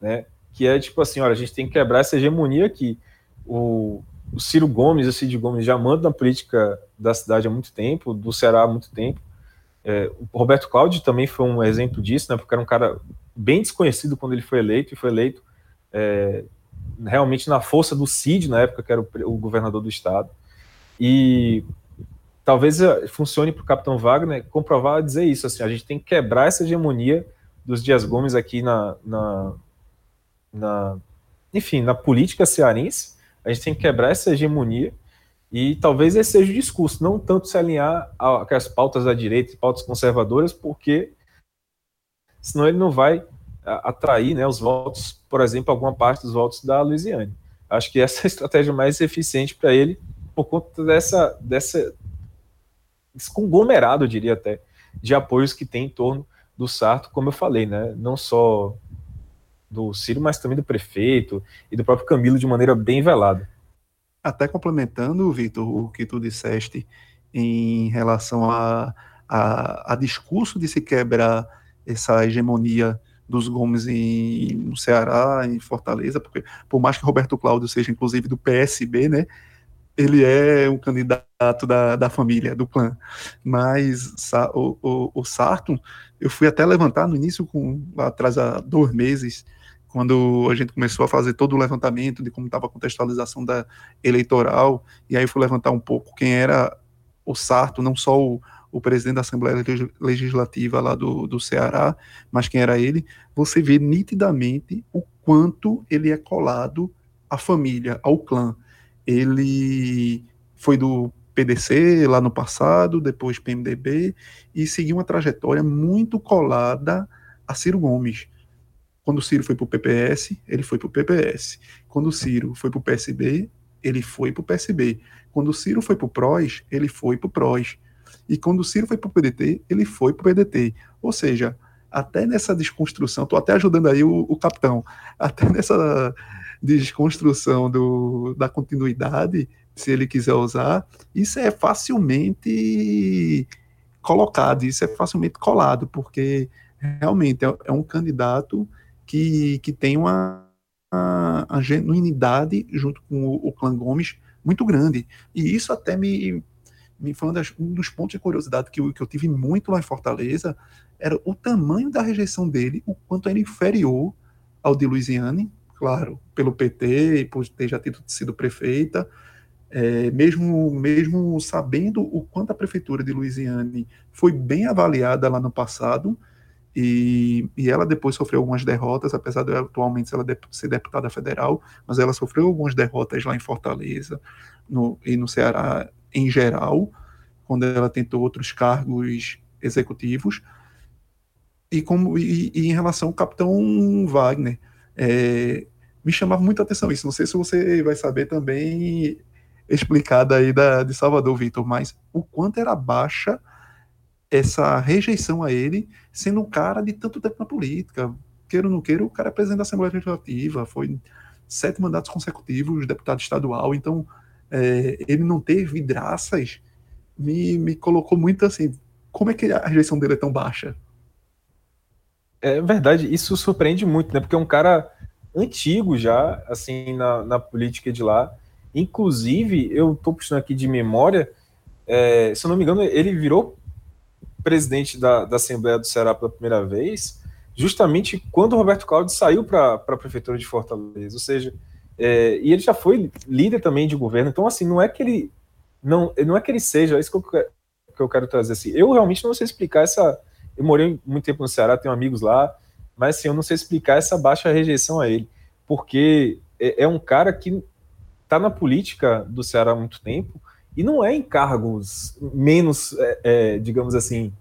né? Que é tipo assim, olha, a gente tem que quebrar essa hegemonia aqui. O, o Ciro Gomes o Cid Gomes já mandam na política da cidade há muito tempo, do Ceará há muito tempo. É, o Roberto Cláudio também foi um exemplo disso, né? Porque era um cara bem desconhecido quando ele foi eleito, e foi eleito é, realmente na força do Cid, na época que era o, o governador do estado. E talvez é, funcione para o Capitão Wagner comprovar dizer isso, assim, a gente tem que quebrar essa hegemonia dos Dias Gomes aqui na, na, na, enfim, na política cearense. A gente tem que quebrar essa hegemonia e talvez esse seja o discurso, não tanto se alinhar às pautas da direita pautas conservadoras, porque senão ele não vai atrair né, os votos, por exemplo, alguma parte dos votos da Louisiane. Acho que essa é a estratégia mais eficiente para ele, por conta dessa, dessa, desse conglomerado, eu diria até, de apoios que tem em torno do Sarto, como eu falei, né? Não só do Ciro, mas também do prefeito e do próprio Camilo de maneira bem velada. Até complementando, Vitor, o que tu disseste em relação a, a, a, discurso de se quebrar essa hegemonia dos Gomes em, no Ceará, em Fortaleza, porque por mais que Roberto Cláudio seja inclusive do PSB, né, ele é um candidato da, da família, do clã. Mas o, o, o Sarton, eu fui até levantar no início, com, atrás há dois meses, quando a gente começou a fazer todo o levantamento de como estava a contextualização da eleitoral, e aí fui levantar um pouco quem era o Sarto, não só o, o presidente da Assembleia Legislativa lá do, do Ceará, mas quem era ele, você vê nitidamente o quanto ele é colado à família, ao clã. Ele foi do PDC lá no passado, depois PMDB, e seguiu uma trajetória muito colada a Ciro Gomes. Quando o Ciro foi para o PPS, ele foi para o PPS. Quando o Ciro foi para o PSB, ele foi para o PSB. Quando o Ciro foi para o PROS, ele foi para o PROS. E quando o Ciro foi para o PDT, ele foi para o PDT. Ou seja, até nessa desconstrução, estou até ajudando aí o, o capitão, até nessa desconstrução do, da continuidade, se ele quiser usar, isso é facilmente colocado, isso é facilmente colado, porque realmente é, é um candidato que, que tem uma, uma, genuinidade junto com o, o, clã Gomes muito grande. E isso até me, me foi um, das, um dos pontos de curiosidade que eu, que eu tive muito lá em Fortaleza, era o tamanho da rejeição dele, o quanto era inferior ao de Luiziane, claro, pelo PT por ter já tido sido prefeita, é, mesmo, mesmo sabendo o quanto a prefeitura de Louisiane foi bem avaliada lá no passado, E, e ela depois sofreu algumas derrotas, apesar de atualmente ela ser deputada federal, mas ela sofreu algumas derrotas lá em Fortaleza no, e no Ceará em geral, quando ela tentou outros cargos executivos. E, como, e, e em relação ao capitão Wagner, é, me chamava muito a atenção isso. Não sei se você vai saber também explicada aí da, de Salvador, Vitor, mas o quanto era baixa essa rejeição a ele, sendo um cara de tanto tempo na política. Queira ou não queira, o cara é presidente da Assembleia Legislativa, foi sete mandatos consecutivos, deputado estadual, então é, ele não ter vidraças me, me colocou muito assim, como é que a rejeição dele é tão baixa? É verdade, isso surpreende muito, né? Porque é um cara antigo já, assim, na, na política de lá. Inclusive, eu estou puxando aqui de memória, é, se eu não me engano, ele virou presidente da, da Assembleia do Ceará pela primeira vez, justamente quando o Roberto Cláudio saiu para a prefeitura de Fortaleza. Ou seja, é, e ele já foi líder também de governo. Então, assim, não é que ele não, não é que ele seja, é isso que eu, que eu quero trazer. Assim, eu realmente não sei explicar essa. Eu morei muito tempo no Ceará, tenho amigos lá, mas assim, eu não sei explicar essa baixa rejeição a ele, porque é, é um cara que está na política do Ceará há muito tempo e não é em cargos menos, é, é, digamos assim,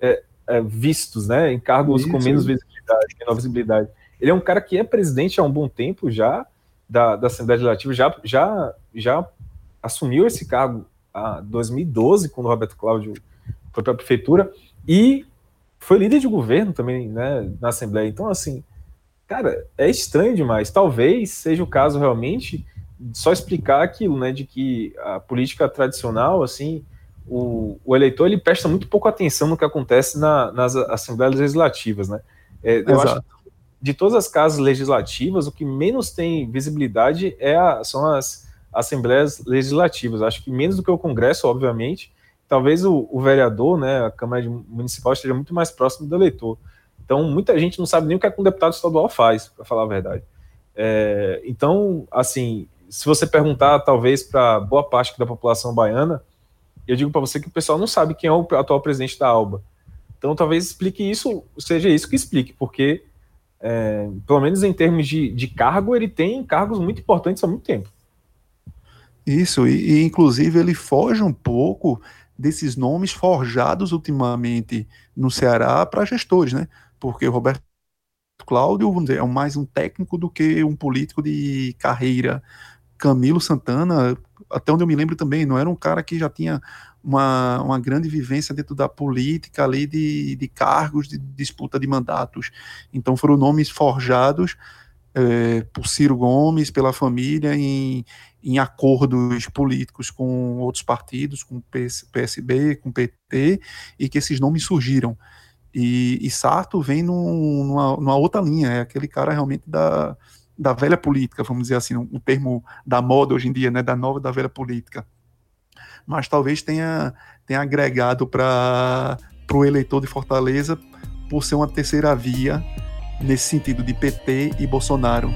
é, é, vistos, né? Em cargos Isso. com menos visibilidade, menor visibilidade. Ele é um cara que é presidente há um bom tempo já da, da Assembleia Legislativa, já, já, já assumiu esse cargo em 2012, quando o Roberto Cláudio foi para a prefeitura, e foi líder de governo também né, na Assembleia. Então, assim, cara, é estranho demais. Talvez seja o caso realmente só explicar aquilo, né, de que a política tradicional, assim, o, o eleitor ele presta muito pouco atenção no que acontece na, nas assembleias legislativas, né? É, eu acho que de todas as casas legislativas, o que menos tem visibilidade é a, são as assembleias legislativas. Acho que menos do que o Congresso, obviamente. Talvez o, o vereador, né, a Câmara Municipal esteja muito mais próximo do eleitor. Então, muita gente não sabe nem o que, é que um deputado estadual faz, para falar a verdade. É, então, assim, se você perguntar, talvez, para boa parte da população baiana, eu digo para você que o pessoal não sabe quem é o atual presidente da ALBA. Então, talvez explique isso, seja isso que explique, porque, é, pelo menos em termos de, de cargo, ele tem cargos muito importantes há muito tempo. Isso, e, e inclusive ele foge um pouco desses nomes forjados ultimamente no Ceará para gestores, né? Porque o Roberto Cláudio, vamos dizer, é mais um técnico do que um político de carreira. Camilo Santana, até onde eu me lembro também, não era um cara que já tinha uma, uma grande vivência dentro da política ali de, de cargos, de disputa de mandatos. Então foram nomes forjados é, por Ciro Gomes, pela família, em, em acordos políticos com outros partidos, com PS, PSB, com PT, e que esses nomes surgiram. E, e Sarto vem num, numa, numa outra linha, é aquele cara realmente da da velha política, vamos dizer assim, um termo da moda hoje em dia, né, da nova da velha política. Mas talvez tenha, tenha agregado para o eleitor de Fortaleza por ser uma terceira via nesse sentido de PT e Bolsonaro.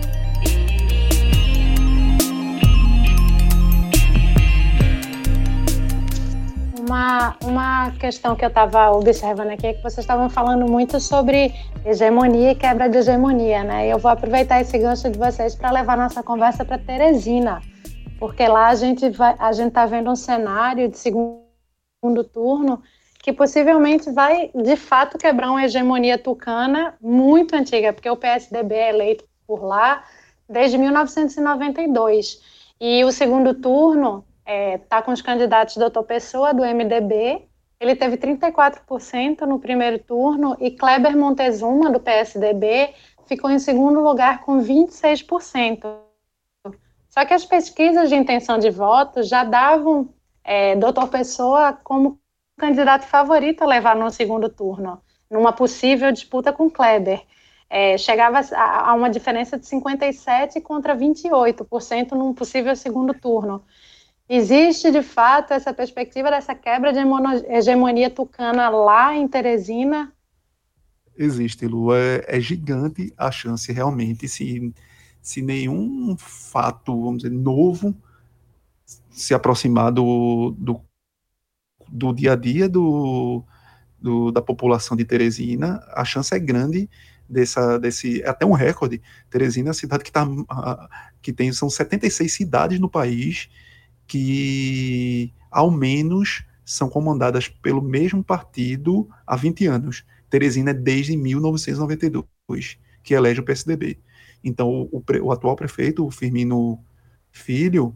Uma, uma questão que eu estava observando aqui é que vocês estavam falando muito sobre hegemonia e quebra de hegemonia, né? E eu vou aproveitar esse gancho de vocês para levar nossa conversa para Teresina, porque lá a gente vai, a gente está vendo um cenário de segundo turno que possivelmente vai de fato quebrar uma hegemonia tucana muito antiga, porque o PSDB é eleito por lá desde 1992. E o segundo turno está é, com os candidatos doutor Pessoa, do MDB, ele teve 34% no primeiro turno, e Kleber Montezuma, do PSDB, ficou em segundo lugar com 26%. Só que as pesquisas de intenção de voto já davam é, doutor Pessoa como candidato favorito a levar no segundo turno, numa possível disputa com Kleber. É, chegava a, a uma diferença de 57% contra 28% num possível segundo turno. Existe, de fato, essa perspectiva dessa quebra de hegemonia tucana lá em Teresina? Existe, Lu. É, é gigante a chance, realmente, se, se nenhum fato, vamos dizer, novo se aproximar do, do, do dia a dia do, do, da população de Teresina, a chance é grande dessa, desse, é até um recorde. Teresina é a cidade que, tá, que tem, são 76 cidades no país que, ao menos, são comandadas pelo mesmo partido há 20 anos. Teresina é desde 1992 que elege o PSDB. Então, o, o, atual prefeito, o Firmino Filho,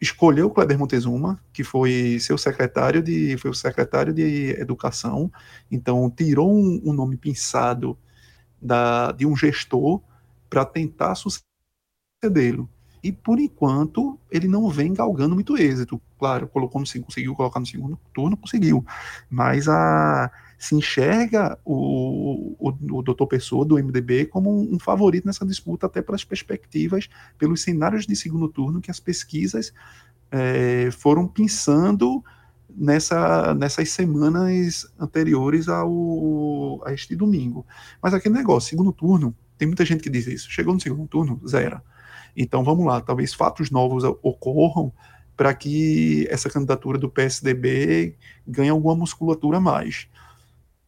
escolheu o Kleber Montezuma, que foi seu secretário de foi o secretário de educação, então tirou um, um nome pensado da, de um gestor para tentar sucedê-lo. E por enquanto ele não vem galgando muito êxito. Claro, colocou no, conseguiu colocar no segundo turno, conseguiu. Mas a, se enxerga o, o, o doutor Pessoa, do MDB, como um, favorito nessa disputa, até pelas perspectivas, pelos cenários de segundo turno que as pesquisas é, foram pensando nessa, nessas semanas anteriores ao, a este domingo. Mas aquele negócio, segundo turno, tem muita gente que diz isso. Chegou no segundo turno, zero. Então vamos lá, talvez fatos novos ocorram para que essa candidatura do PSDB ganhe alguma musculatura a mais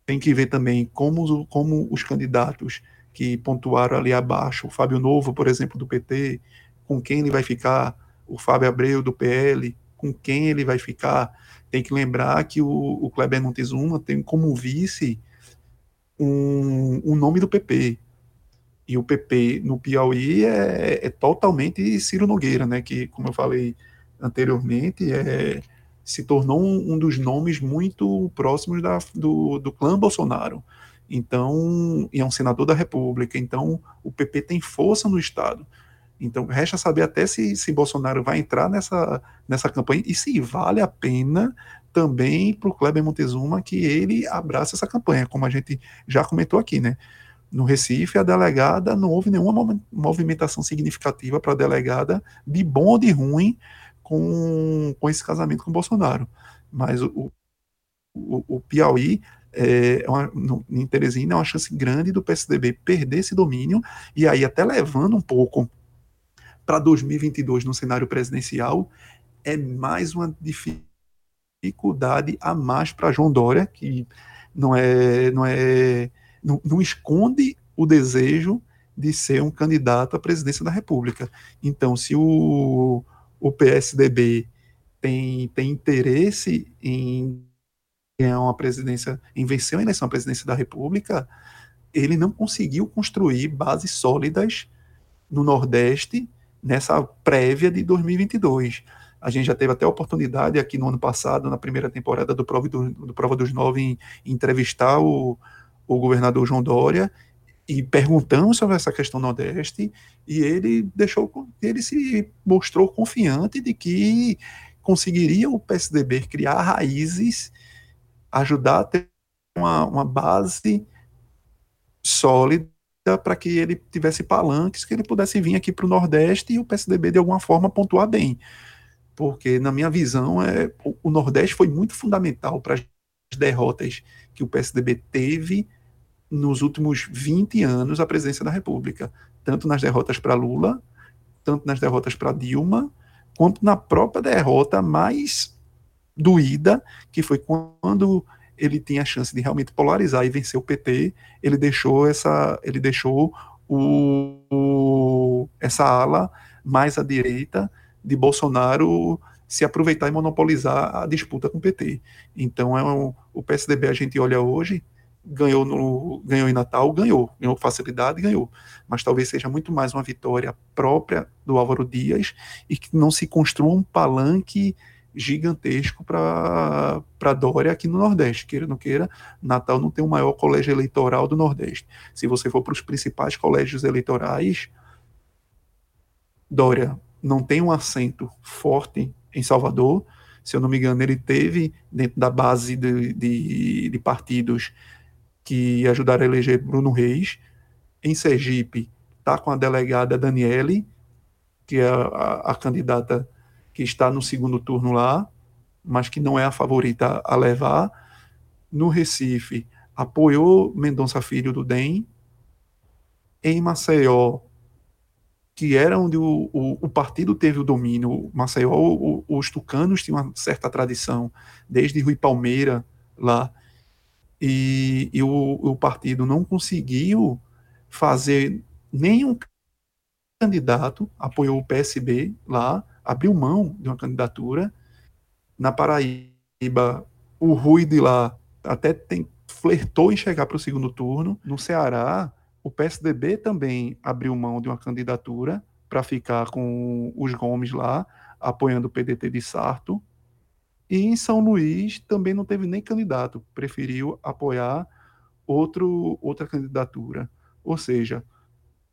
tem que ver também como, como os candidatos que pontuaram ali abaixo, o Fábio Novo, por exemplo, do PT, com quem ele vai ficar, o Fábio Abreu do PL, com quem ele vai ficar. Tem que lembrar que o, o Kleber Montezuma tem como vice um, um nome do PP. E o PP no Piauí é, é totalmente Ciro Nogueira, né? Que, como eu falei anteriormente, é se tornou um, um dos nomes muito próximos da, do, do clã Bolsonaro. Então, e é um senador da República. Então, o PP tem força no Estado. Então, resta saber até se, se Bolsonaro vai entrar nessa, nessa campanha e se vale a pena também para o Kleber Montezuma que ele abraça essa campanha, como a gente já comentou aqui, né? No Recife, a delegada não houve nenhuma movimentação significativa para a delegada, de bom ou de ruim, com, com esse casamento com Bolsonaro. Mas o, o, o Piauí, é, é uma, no, em Teresina, é uma chance grande do PSDB perder esse domínio, e aí até levando um pouco para 2022 no cenário presidencial, é mais uma dificuldade a mais para João Dória, que não é, não é, não, não esconde o desejo de ser um candidato à presidência da República. Então, se o, o PSDB tem, tem interesse em ganhar uma presidência, em vencer uma eleição à presidência da República, ele não conseguiu construir bases sólidas no Nordeste nessa prévia de 2022. A gente já teve até a oportunidade aqui no ano passado, na primeira temporada do Prova, do, do Prova dos Nove, em, em entrevistar o, o governador João Dória, e perguntamos sobre essa questão Nordeste e ele deixou ele se mostrou confiante de que conseguiria o PSDB criar raízes, ajudar a ter uma, uma base sólida para que ele tivesse palanques, que ele pudesse vir aqui para o Nordeste e o PSDB de alguma forma pontuar bem. Porque, na minha visão, é, o, o Nordeste foi muito fundamental para as derrotas que o PSDB teve nos últimos 20 anos a presidência da República, tanto nas derrotas para Lula, tanto nas derrotas para Dilma, quanto na própria derrota mais doída, que foi quando ele tinha a chance de realmente polarizar e vencer o PT, ele deixou essa, ele deixou o, o, essa ala mais à direita de Bolsonaro se aproveitar e monopolizar a disputa com o PT. Então é um, o PSDB a gente olha hoje ganhou no ganhou em Natal, ganhou, ganhou facilidade, ganhou. Mas talvez seja muito mais uma vitória própria do Álvaro Dias e que não se construa um palanque gigantesco para Dória aqui no Nordeste. Queira ou não queira, Natal não tem o maior colégio eleitoral do Nordeste. Se você for para os principais colégios eleitorais, Dória não tem um assento forte em Salvador. Se eu não me engano, ele teve dentro da base de, de, de partidos que ajudaram a eleger Bruno Reis. Em Sergipe, está com a delegada Daniele, que é a, a, candidata que está no segundo turno lá, mas que não é a favorita a levar. No Recife, apoiou Mendonça Filho do DEM. Em Maceió, que era onde o, o, o partido teve o domínio, Maceió, o, os tucanos tinham uma certa tradição, desde Rui Palmeira lá, e, e o, o partido não conseguiu fazer nenhum candidato, apoiou o PSB lá, abriu mão de uma candidatura. Na Paraíba, o Rui de lá até tem, flertou em chegar para o segundo turno. No Ceará, o PSDB também abriu mão de uma candidatura para ficar com os Gomes lá, apoiando o PDT de Sarto. E em São Luís também não teve nem candidato, preferiu apoiar outro, outra candidatura. Ou seja,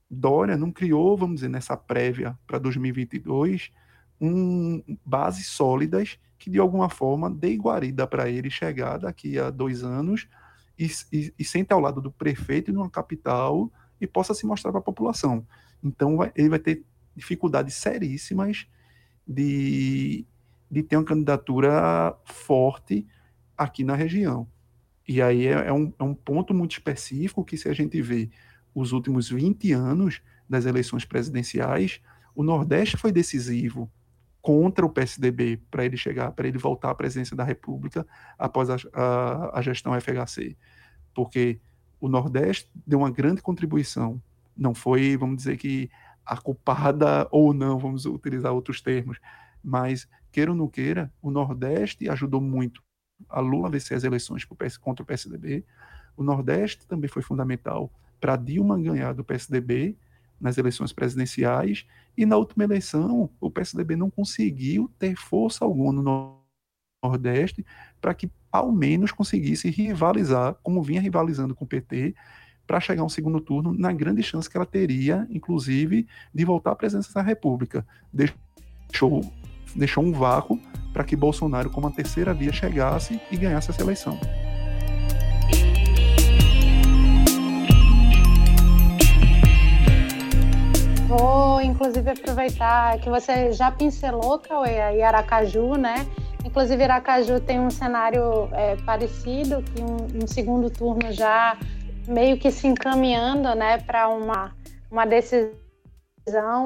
Dória não criou, vamos dizer, nessa prévia para 2022, um, bases sólidas que de alguma forma dê guarida para ele chegar daqui a dois anos e, e, e sente ao lado do prefeito de uma capital e possa se mostrar para a população. Então vai, ele vai ter dificuldades seríssimas de, de ter uma candidatura forte aqui na região. E aí é, é, um, é um ponto muito específico que se a gente vê os últimos 20 anos das eleições presidenciais, o Nordeste foi decisivo contra o PSDB para ele chegar, para ele voltar à presidência da República após a, a, a, gestão FHC, porque o Nordeste deu uma grande contribuição, não foi, vamos dizer que a culpada ou não, vamos utilizar outros termos, mas queira ou não queira, o Nordeste ajudou muito a Lula vencer as eleições contra o PSDB, o Nordeste também foi fundamental para Dilma ganhar do PSDB nas eleições presidenciais, e na última eleição o PSDB não conseguiu ter força alguma no Nordeste para que ao menos conseguisse rivalizar, como vinha rivalizando com o PT, para chegar a um segundo turno, na grande chance que ela teria, inclusive, de voltar à presidência da República. Deixou, deixou um vácuo para que Bolsonaro, como a terceira via, chegasse e ganhasse essa eleição. Vou, inclusive, aproveitar que você já pincelou, Cauê, aí Aracaju, né? Inclusive, Aracaju tem um cenário é, parecido, que um, um, segundo turno já meio que se encaminhando, né, para uma, uma decisão.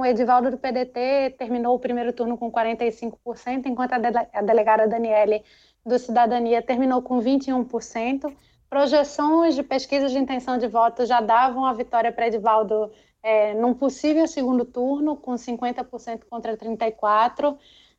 Edivaldo do PDT terminou o primeiro turno com 45%, enquanto a, dele, a delegada Daniele do Cidadania terminou com 21%. Projeções de pesquisas de intenção de voto já davam a vitória para Edivaldo é, num possível segundo turno, com 50% contra 34%.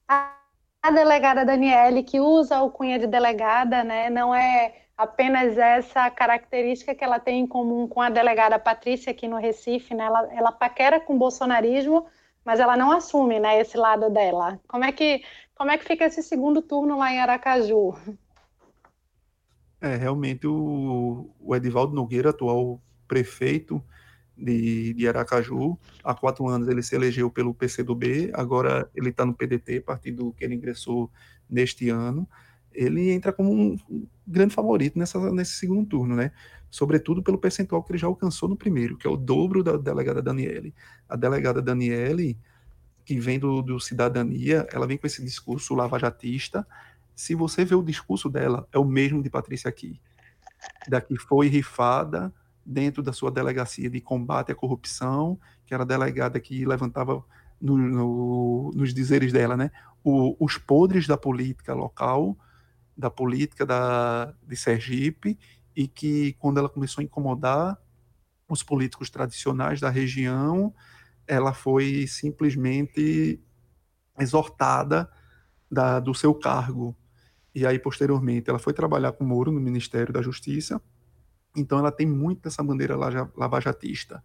A, a delegada Daniele, que usa o cunha de delegada, né, não é apenas essa característica que ela tem em comum com a delegada Patrícia aqui no Recife, né, ela, ela paquera com o bolsonarismo, mas ela não assume né, esse lado dela. Como é, que, como é que fica esse segundo turno lá em Aracaju? É, realmente o, o Edivaldo Nogueira, atual prefeito, de, de Aracaju. Há quatro anos ele se elegeu pelo PCdoB, agora ele está no PDT, partido que ele ingressou neste ano. Ele entra como um grande favorito nessa, nesse segundo turno, né? Sobretudo pelo percentual que ele já alcançou no primeiro, que é o dobro da delegada Daniele. A delegada Daniele, que vem do, do Cidadania, ela vem com esse discurso lavajatista. Se você vê o discurso dela, é o mesmo de Patrícia aqui. Daqui foi rifada, dentro da sua delegacia de combate à corrupção, que era a delegada que levantava no, no, nos dizeres dela, né, o, os podres da política local, da política da, de Sergipe, e que quando ela começou a incomodar os políticos tradicionais da região, ela foi simplesmente exortada da, do seu cargo. E aí, posteriormente, ela foi trabalhar com o Moro no Ministério da Justiça, então ela tem muito essa bandeira lavajatista.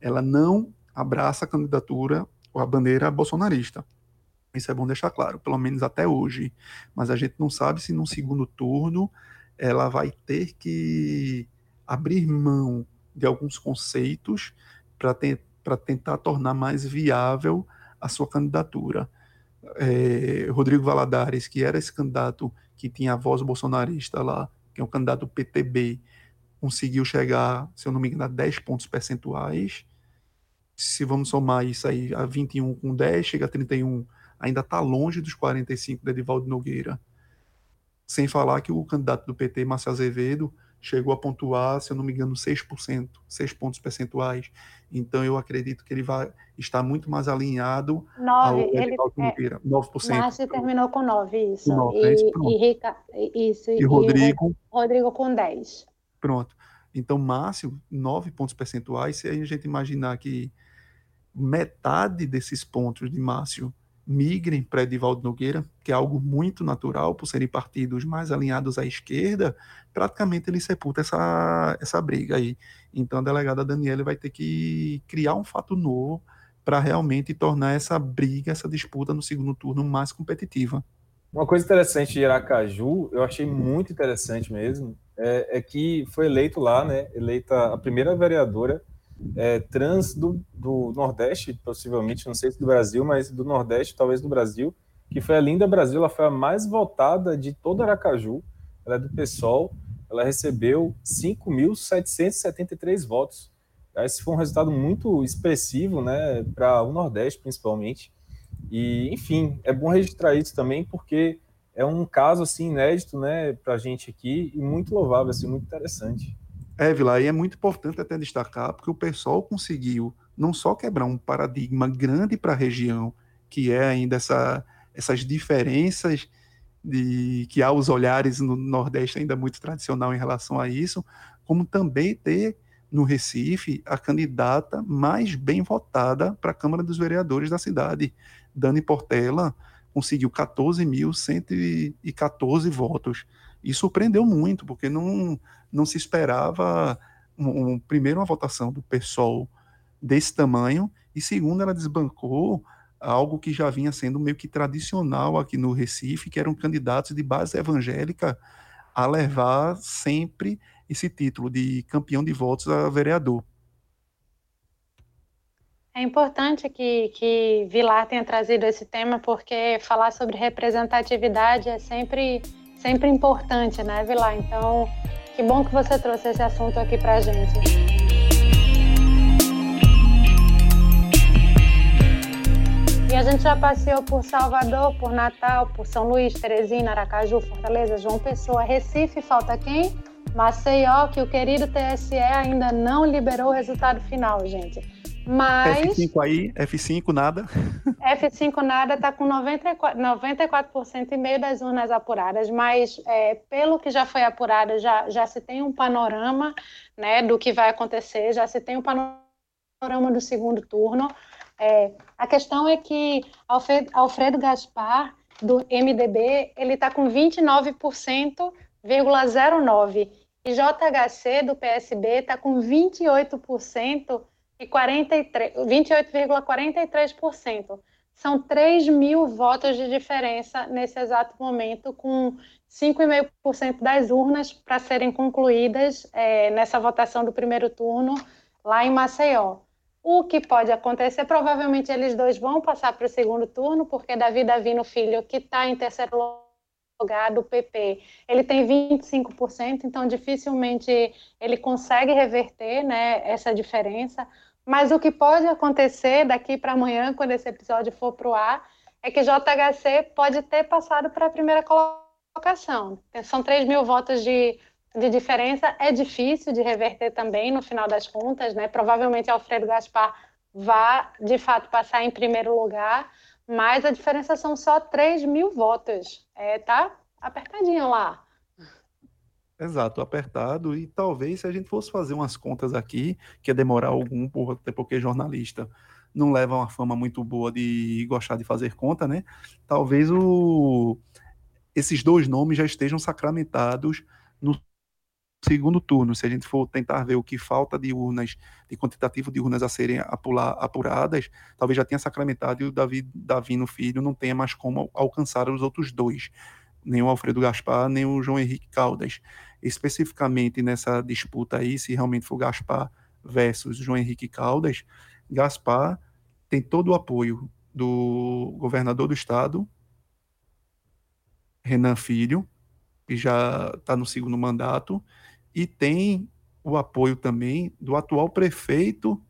Ela não abraça a candidatura ou a bandeira bolsonarista. Isso é bom deixar claro, pelo menos até hoje. Mas a gente não sabe se no segundo turno ela vai ter que abrir mão de alguns conceitos para te, tentar tornar mais viável a sua candidatura. É, Rodrigo Valadares, que era esse candidato que tinha a voz bolsonarista lá, que é um candidato PTB, conseguiu chegar, se eu não me engano, a 10 pontos percentuais. Se vamos somar isso aí a 21 com 10, chega a 31, ainda está longe dos 45 de Edivaldo Nogueira. Sem falar que o candidato do PT, Márcio Azevedo, chegou a pontuar, se eu não me engano, 6%, 6 pontos percentuais. Então eu acredito que ele vai estar muito mais alinhado 9, ao Edivaldo ele, Nogueira, 9%. Márcio terminou com 9, isso. 9, é e, e, Rica, isso, e, e Rodrigo, Rodrigo com 10. Pronto. Então, Márcio, nove pontos percentuais, se a gente imaginar que metade desses pontos de Márcio migrem para Edivaldo Nogueira, que é algo muito natural, por serem partidos mais alinhados à esquerda, praticamente ele sepulta essa, essa briga aí. Então a delegada Daniela vai ter que criar um fato novo para realmente tornar essa briga, essa disputa no segundo turno mais competitiva. Uma coisa interessante de Aracaju, eu achei muito interessante mesmo, é, é que foi eleito lá, né, eleita a primeira vereadora é, trans do, do Nordeste, possivelmente, não sei se do Brasil, mas do Nordeste, talvez do Brasil, que foi a Linda Brasil, ela foi a mais votada de todo Aracaju, ela é do PSOL, ela recebeu 5.773 votos. Esse foi um resultado muito expressivo, né, para o Nordeste, principalmente. E, enfim, é bom registrar isso também, porque é um caso, assim, inédito, né, para a gente aqui, e muito louvável, assim, muito interessante. É, Vila, e é muito importante até destacar, porque o pessoal conseguiu não só quebrar um paradigma grande para a região, que é ainda essa, essas diferenças de que há os olhares no Nordeste ainda muito tradicional em relação a isso, como também ter no Recife a candidata mais bem votada para a Câmara dos Vereadores da cidade. Dani Portela conseguiu 14.114 votos. E surpreendeu muito, porque não, não se esperava, um, um, primeiro, uma votação do PSOL desse tamanho, e segundo, ela desbancou algo que já vinha sendo meio que tradicional aqui no Recife, que eram candidatos de base evangélica a levar sempre esse título de campeão de votos a vereador. É importante que, que Vilar tenha trazido esse tema, porque falar sobre representatividade é sempre sempre importante, né, Vilar? Então, que bom que você trouxe esse assunto aqui pra gente. E a gente já passeou por Salvador, por Natal, por São Luís, Teresina, Aracaju, Fortaleza, João Pessoa, Recife, falta quem? Maceió, que o querido TSE ainda não liberou o resultado final, gente. Mas. F5 aí, F5 nada. F5 nada está com 94%, 94% e meio das urnas apuradas, mas é, pelo que já foi apurado, já, já se tem um panorama né, do que vai acontecer, já se tem um panorama do segundo turno. É, a questão é que Alfredo, Alfredo Gaspar, do MDB, ele está com 29,09%, e JHC, do PSB, está com 28%, e 28,43%. São 3 mil votos de diferença nesse exato momento, com 5,5% das urnas para serem concluídas é, nessa votação do primeiro turno lá em Maceió. O que pode acontecer, provavelmente eles dois vão passar para o segundo turno, porque Davi Davino Filho, que está em terceiro lugar do PP, ele tem 25%, então dificilmente ele consegue reverter né, essa diferença. Mas o que pode acontecer daqui para amanhã, quando esse episódio for para o ar, é que JHC pode ter passado para a primeira colocação. São 3 mil votos de, de diferença, é difícil de reverter também, no final das contas, né? Provavelmente Alfredo Gaspar vá, de fato, passar em primeiro lugar, mas a diferença são só 3 mil votos. É, tá apertadinho lá. Exato, apertado. E talvez se a gente fosse fazer umas contas aqui, que ia demorar algum, até porque jornalista não leva uma fama muito boa de gostar de fazer conta, né? Talvez o, esses dois nomes já estejam sacramentados no segundo turno. Se a gente for tentar ver o que falta de urnas, de quantitativo de urnas a serem apular, apuradas, talvez já tenha sacramentado e o Davi, Davi no Filho não tenha mais como alcançar os outros dois nem o Alfredo Gaspar, nem o João Henrique Caldas. Especificamente nessa disputa aí, se realmente for Gaspar versus João Henrique Caldas, Gaspar tem todo o apoio do governador do estado, Renan Filho, que já está no segundo mandato, e tem o apoio também do atual prefeito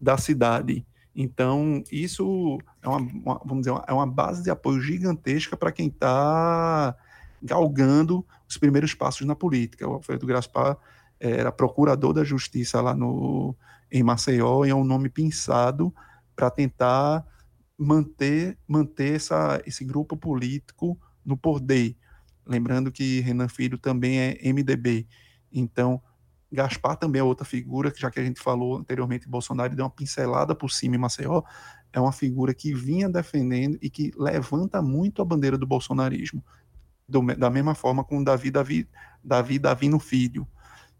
da cidade, então, isso é uma, uma, vamos dizer, é uma base de apoio gigantesca para quem está galgando os primeiros passos na política. O Alfredo Graspar era procurador da justiça lá no, em Maceió e é um nome pensado para tentar manter, manter essa, esse grupo político no poder. Lembrando que Renan Filho também é MDB. Então, Gaspar também é outra figura, que já que a gente falou anteriormente, Bolsonaro deu uma pincelada por cima em Maceió, é uma figura que vinha defendendo e que levanta muito a bandeira do bolsonarismo. Do, da mesma forma com Davi, Davi, Davi Davino Filho,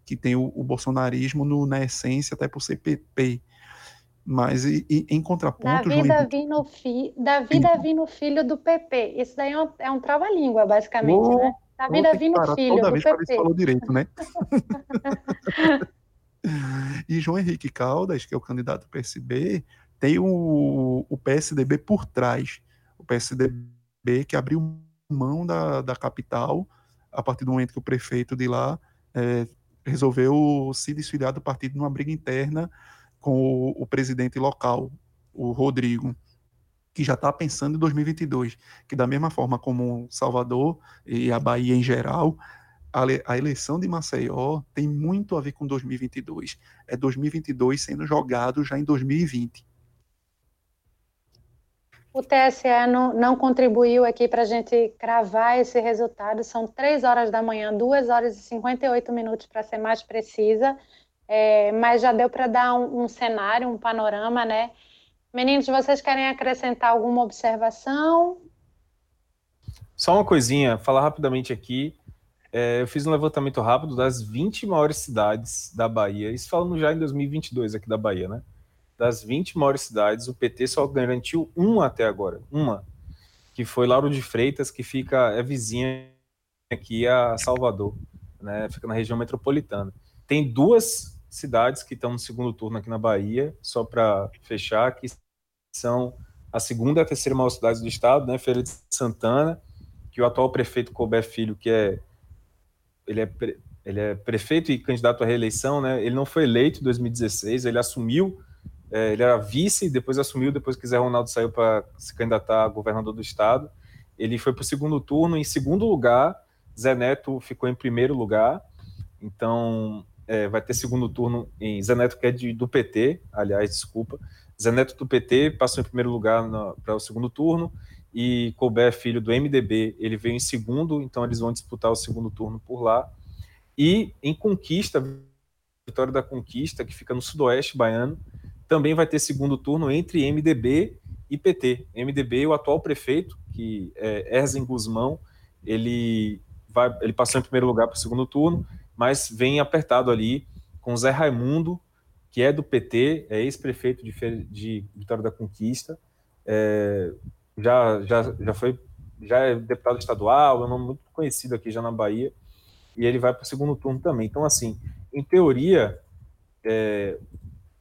que tem o, o bolsonarismo no, na essência, até por ser PP. Mas e, e, em contraponto. Davi, João Davi, no fi, Davi Davino Filho do PP. Isso daí é um, é um trava-língua, basicamente, oh, né? Davi Davino Filho. Toda vez falou direito, né? e João Henrique Caldas, que é o candidato do PSB, tem o, o PSDB por trás. O PSDB que abriu mão da, da capital a partir do momento que o prefeito de lá é, resolveu se desfiliar do partido numa briga interna com o, o presidente local, o Rodrigo, que já está pensando em 2022, que da mesma forma como Salvador e a Bahia em geral, a, eleição de Maceió tem muito a ver com 2022. É 2022 sendo jogado já em 2020. O TSE não, não contribuiu aqui para a gente cravar esse resultado. São 3 horas da manhã, 2 horas e 58 minutos para ser mais precisa. É, mas já deu para dar um, um, cenário, um panorama, né? Meninos, vocês querem acrescentar alguma observação? Só uma coisinha, falar rapidamente aqui. É, eu fiz um levantamento rápido das 20 maiores cidades da Bahia, isso falando já em 2022 aqui da Bahia, né? das 20 maiores cidades, o PT só garantiu uma até agora, uma, que foi Lauro de Freitas, que fica é vizinha aqui a Salvador, né? Fica na região metropolitana. Tem duas cidades que estão no segundo turno aqui na Bahia, só para fechar, que são a segunda e a terceira maior cidade do estado, né? Feira de Santana, que o atual prefeito Colbert Filho, que é ele é ele é prefeito e candidato à reeleição, né? Ele não foi eleito em 2016, ele assumiu é, ele era vice, depois assumiu, depois que Zé Ronaldo saiu para se candidatar a governador do estado. Ele foi para o segundo turno, em segundo lugar, Zé Neto ficou em primeiro lugar. Então, é, vai ter segundo turno em Zé Neto, que é de, do PT, aliás, desculpa. Zé Neto do PT passou em primeiro lugar para o segundo turno, e Colbert, filho do MDB, ele veio em segundo, então eles vão disputar o segundo turno por lá. E em Conquista, Vitória da Conquista, que fica no sudoeste baiano, também vai ter segundo turno entre MDB e PT. MDB, o atual prefeito, que é Erzen Guzmão, ele, vai, ele passou em primeiro lugar para o segundo turno, mas vem apertado ali com Zé Raimundo, que é do PT, é ex-prefeito de, de, Vitória da Conquista, é, já, já, já foi já é deputado estadual, é um nome muito conhecido aqui já na Bahia, e ele vai para o segundo turno também. Então, assim, em teoria, é,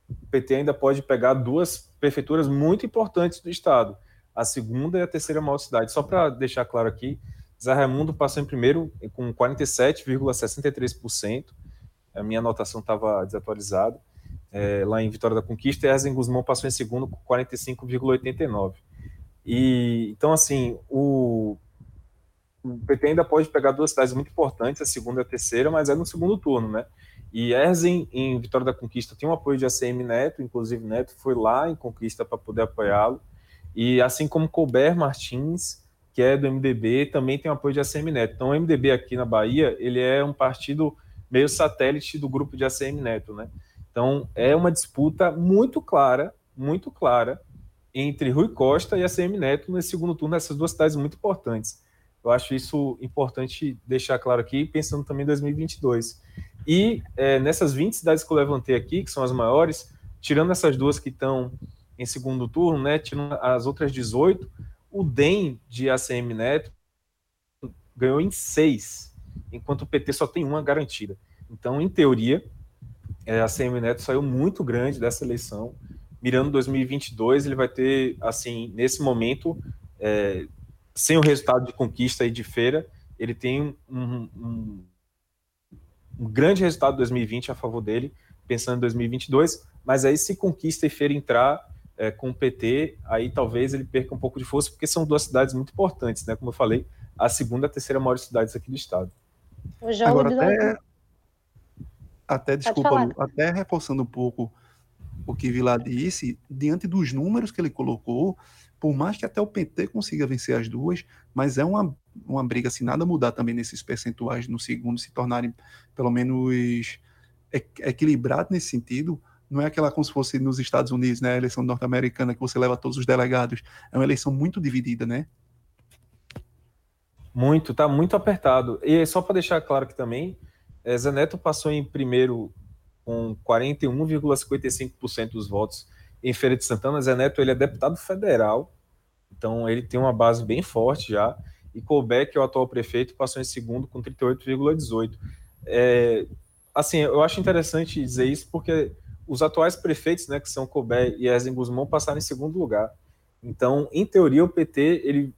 o PT ainda pode pegar duas prefeituras muito importantes do estado, a segunda e a terceira maior cidade. Só para deixar claro aqui, Zé Raimundo passou em primeiro com 47,63%, a minha anotação estava desatualizada, é, lá em Vitória da Conquista, e Erzen Guzmão passou em segundo com 45,89%. E, então, assim, o, o PT ainda pode pegar duas cidades muito importantes, a segunda e a terceira, mas é no segundo turno, né? E Erzen, em Vitória da Conquista, tem um apoio de ACM Neto, inclusive Neto foi lá em Conquista para poder apoiá-lo. E assim como Colbert Martins, que é do MDB, também tem um apoio de ACM Neto. Então, o MDB aqui na Bahia, ele é um partido meio satélite do grupo de ACM Neto, né? Então, é uma disputa muito clara, muito clara, entre Rui Costa e ACM Neto nesse segundo turno, essas duas cidades muito importantes. Eu acho isso importante deixar claro aqui, pensando também em 2022. E é, nessas 20 cidades que eu levantei aqui, que são as maiores, tirando essas duas que estão em segundo turno, né, tirando as outras 18, o DEM de ACM Neto ganhou em seis, enquanto o PT só tem uma garantida. Então, em teoria, é, a ACM Neto saiu muito grande dessa eleição. Mirando 2022, ele vai ter, assim, nesse momento, é, sem o resultado de conquista e de feira, ele tem um, um um grande resultado de 2020 a favor dele, pensando em 2022, mas aí se Conquista e Feira entrar é, com o PT, aí talvez ele perca um pouco de força, porque são duas cidades muito importantes, né? Como eu falei, a segunda e a terceira maior cidades aqui do estado. O jogo Agora, até, até desculpa, até reforçando um pouco o que Vila disse, diante dos números que ele colocou, por mais que até o PT consiga vencer as duas, mas é uma, uma briga, se nada mudar também nesses percentuais no segundo se tornarem pelo menos equilibrado nesse sentido, não é aquela como se fosse nos Estados Unidos, né, a eleição norte-americana que você leva todos os delegados, é uma eleição muito dividida, né? Muito, tá muito apertado. E só para deixar claro que também, é, Zé Neto passou em primeiro com 41,55% dos votos em Feira de Santana. Zé Neto ele é deputado federal, então ele tem uma base bem forte já. E Colbeck, é o atual prefeito, passou em segundo com 38,18%. É, assim, eu acho interessante dizer isso porque os atuais prefeitos, né, que são Colbert e Ezen Guzmão, passaram em segundo lugar. Então, em teoria, o PT ele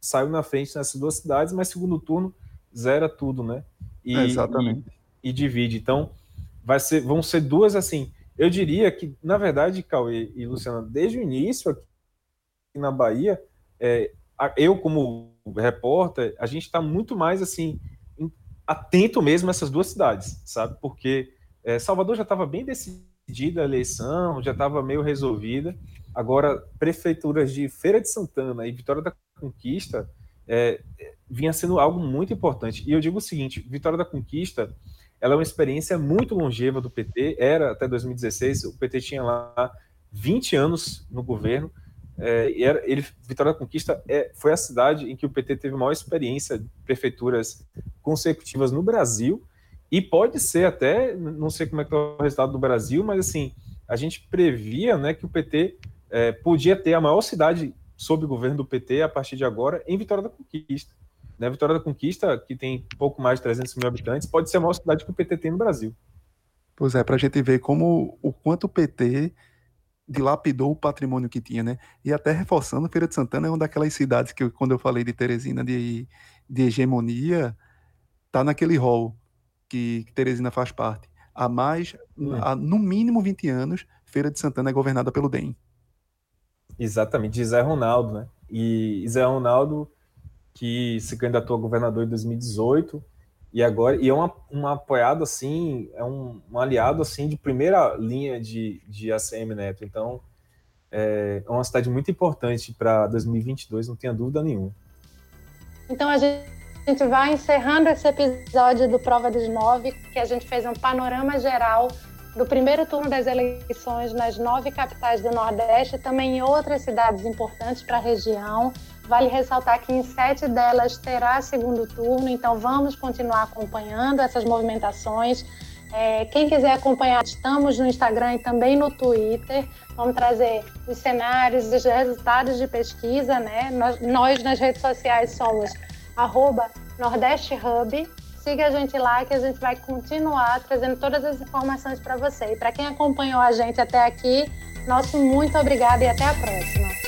saiu na frente nessas duas cidades, mas segundo turno zera tudo, né? E, é exatamente. E, e, divide. Então, vai ser, vão ser duas assim. Eu diria que, na verdade, Cauê e Luciana, desde o início aqui na Bahia, é, eu como repórter, a gente está muito mais assim atento mesmo a essas duas cidades, sabe? Porque é, Salvador já estava bem decidida a eleição, já estava meio resolvida. Agora, prefeituras de Feira de Santana e Vitória da Conquista é, vinha sendo algo muito importante. E eu digo o seguinte: Vitória da Conquista ela é uma experiência muito longeva do PT, era até 2016, o PT tinha lá 20 anos no governo, é, era, ele, Vitória da Conquista é, foi a cidade em que o PT teve maior experiência de prefeituras consecutivas no Brasil, e pode ser até, não sei como é que é o resultado do Brasil, mas assim, a gente previa né, que o PT é, podia ter a maior cidade sob o governo do PT a partir de agora em Vitória da Conquista. Né? Vitória da Conquista, que tem pouco mais de 300 mil habitantes, pode ser a maior cidade que o PT tem no Brasil. Pois é, para a gente ver como o quanto o PT dilapidou o patrimônio que tinha, né? E até reforçando, Feira de Santana é uma daquelas cidades que, quando eu falei de Teresina de, de hegemonia, tá naquele rol que, que Teresina faz parte. Há mais, hum. há, no mínimo 20 anos, Feira de Santana é governada pelo DEM. Exatamente, de Zé Ronaldo, né? E Zé Ronaldo que se candidatou a governador em 2018 e agora e é uma, um apoiado assim, é um, um, aliado assim de primeira linha de, de ACM Neto. Então é, é uma cidade muito importante para 2022, não tenha dúvida nenhuma. Então a gente, gente vai encerrando esse episódio do Prova dos Nove, que a gente fez um panorama geral do primeiro turno das eleições nas nove capitais do Nordeste, também em outras cidades importantes para a região. Vale ressaltar que em sete delas terá segundo turno, então vamos continuar acompanhando essas movimentações. É, quem quiser acompanhar, estamos no Instagram e também no Twitter. Vamos trazer os cenários, os resultados de pesquisa, né? Nós, nós nas redes sociais somos arroba Nordeste Hub. Siga a gente lá que a gente vai continuar trazendo todas as informações para você. E para quem acompanhou a gente até aqui, nosso muito obrigado e até a próxima.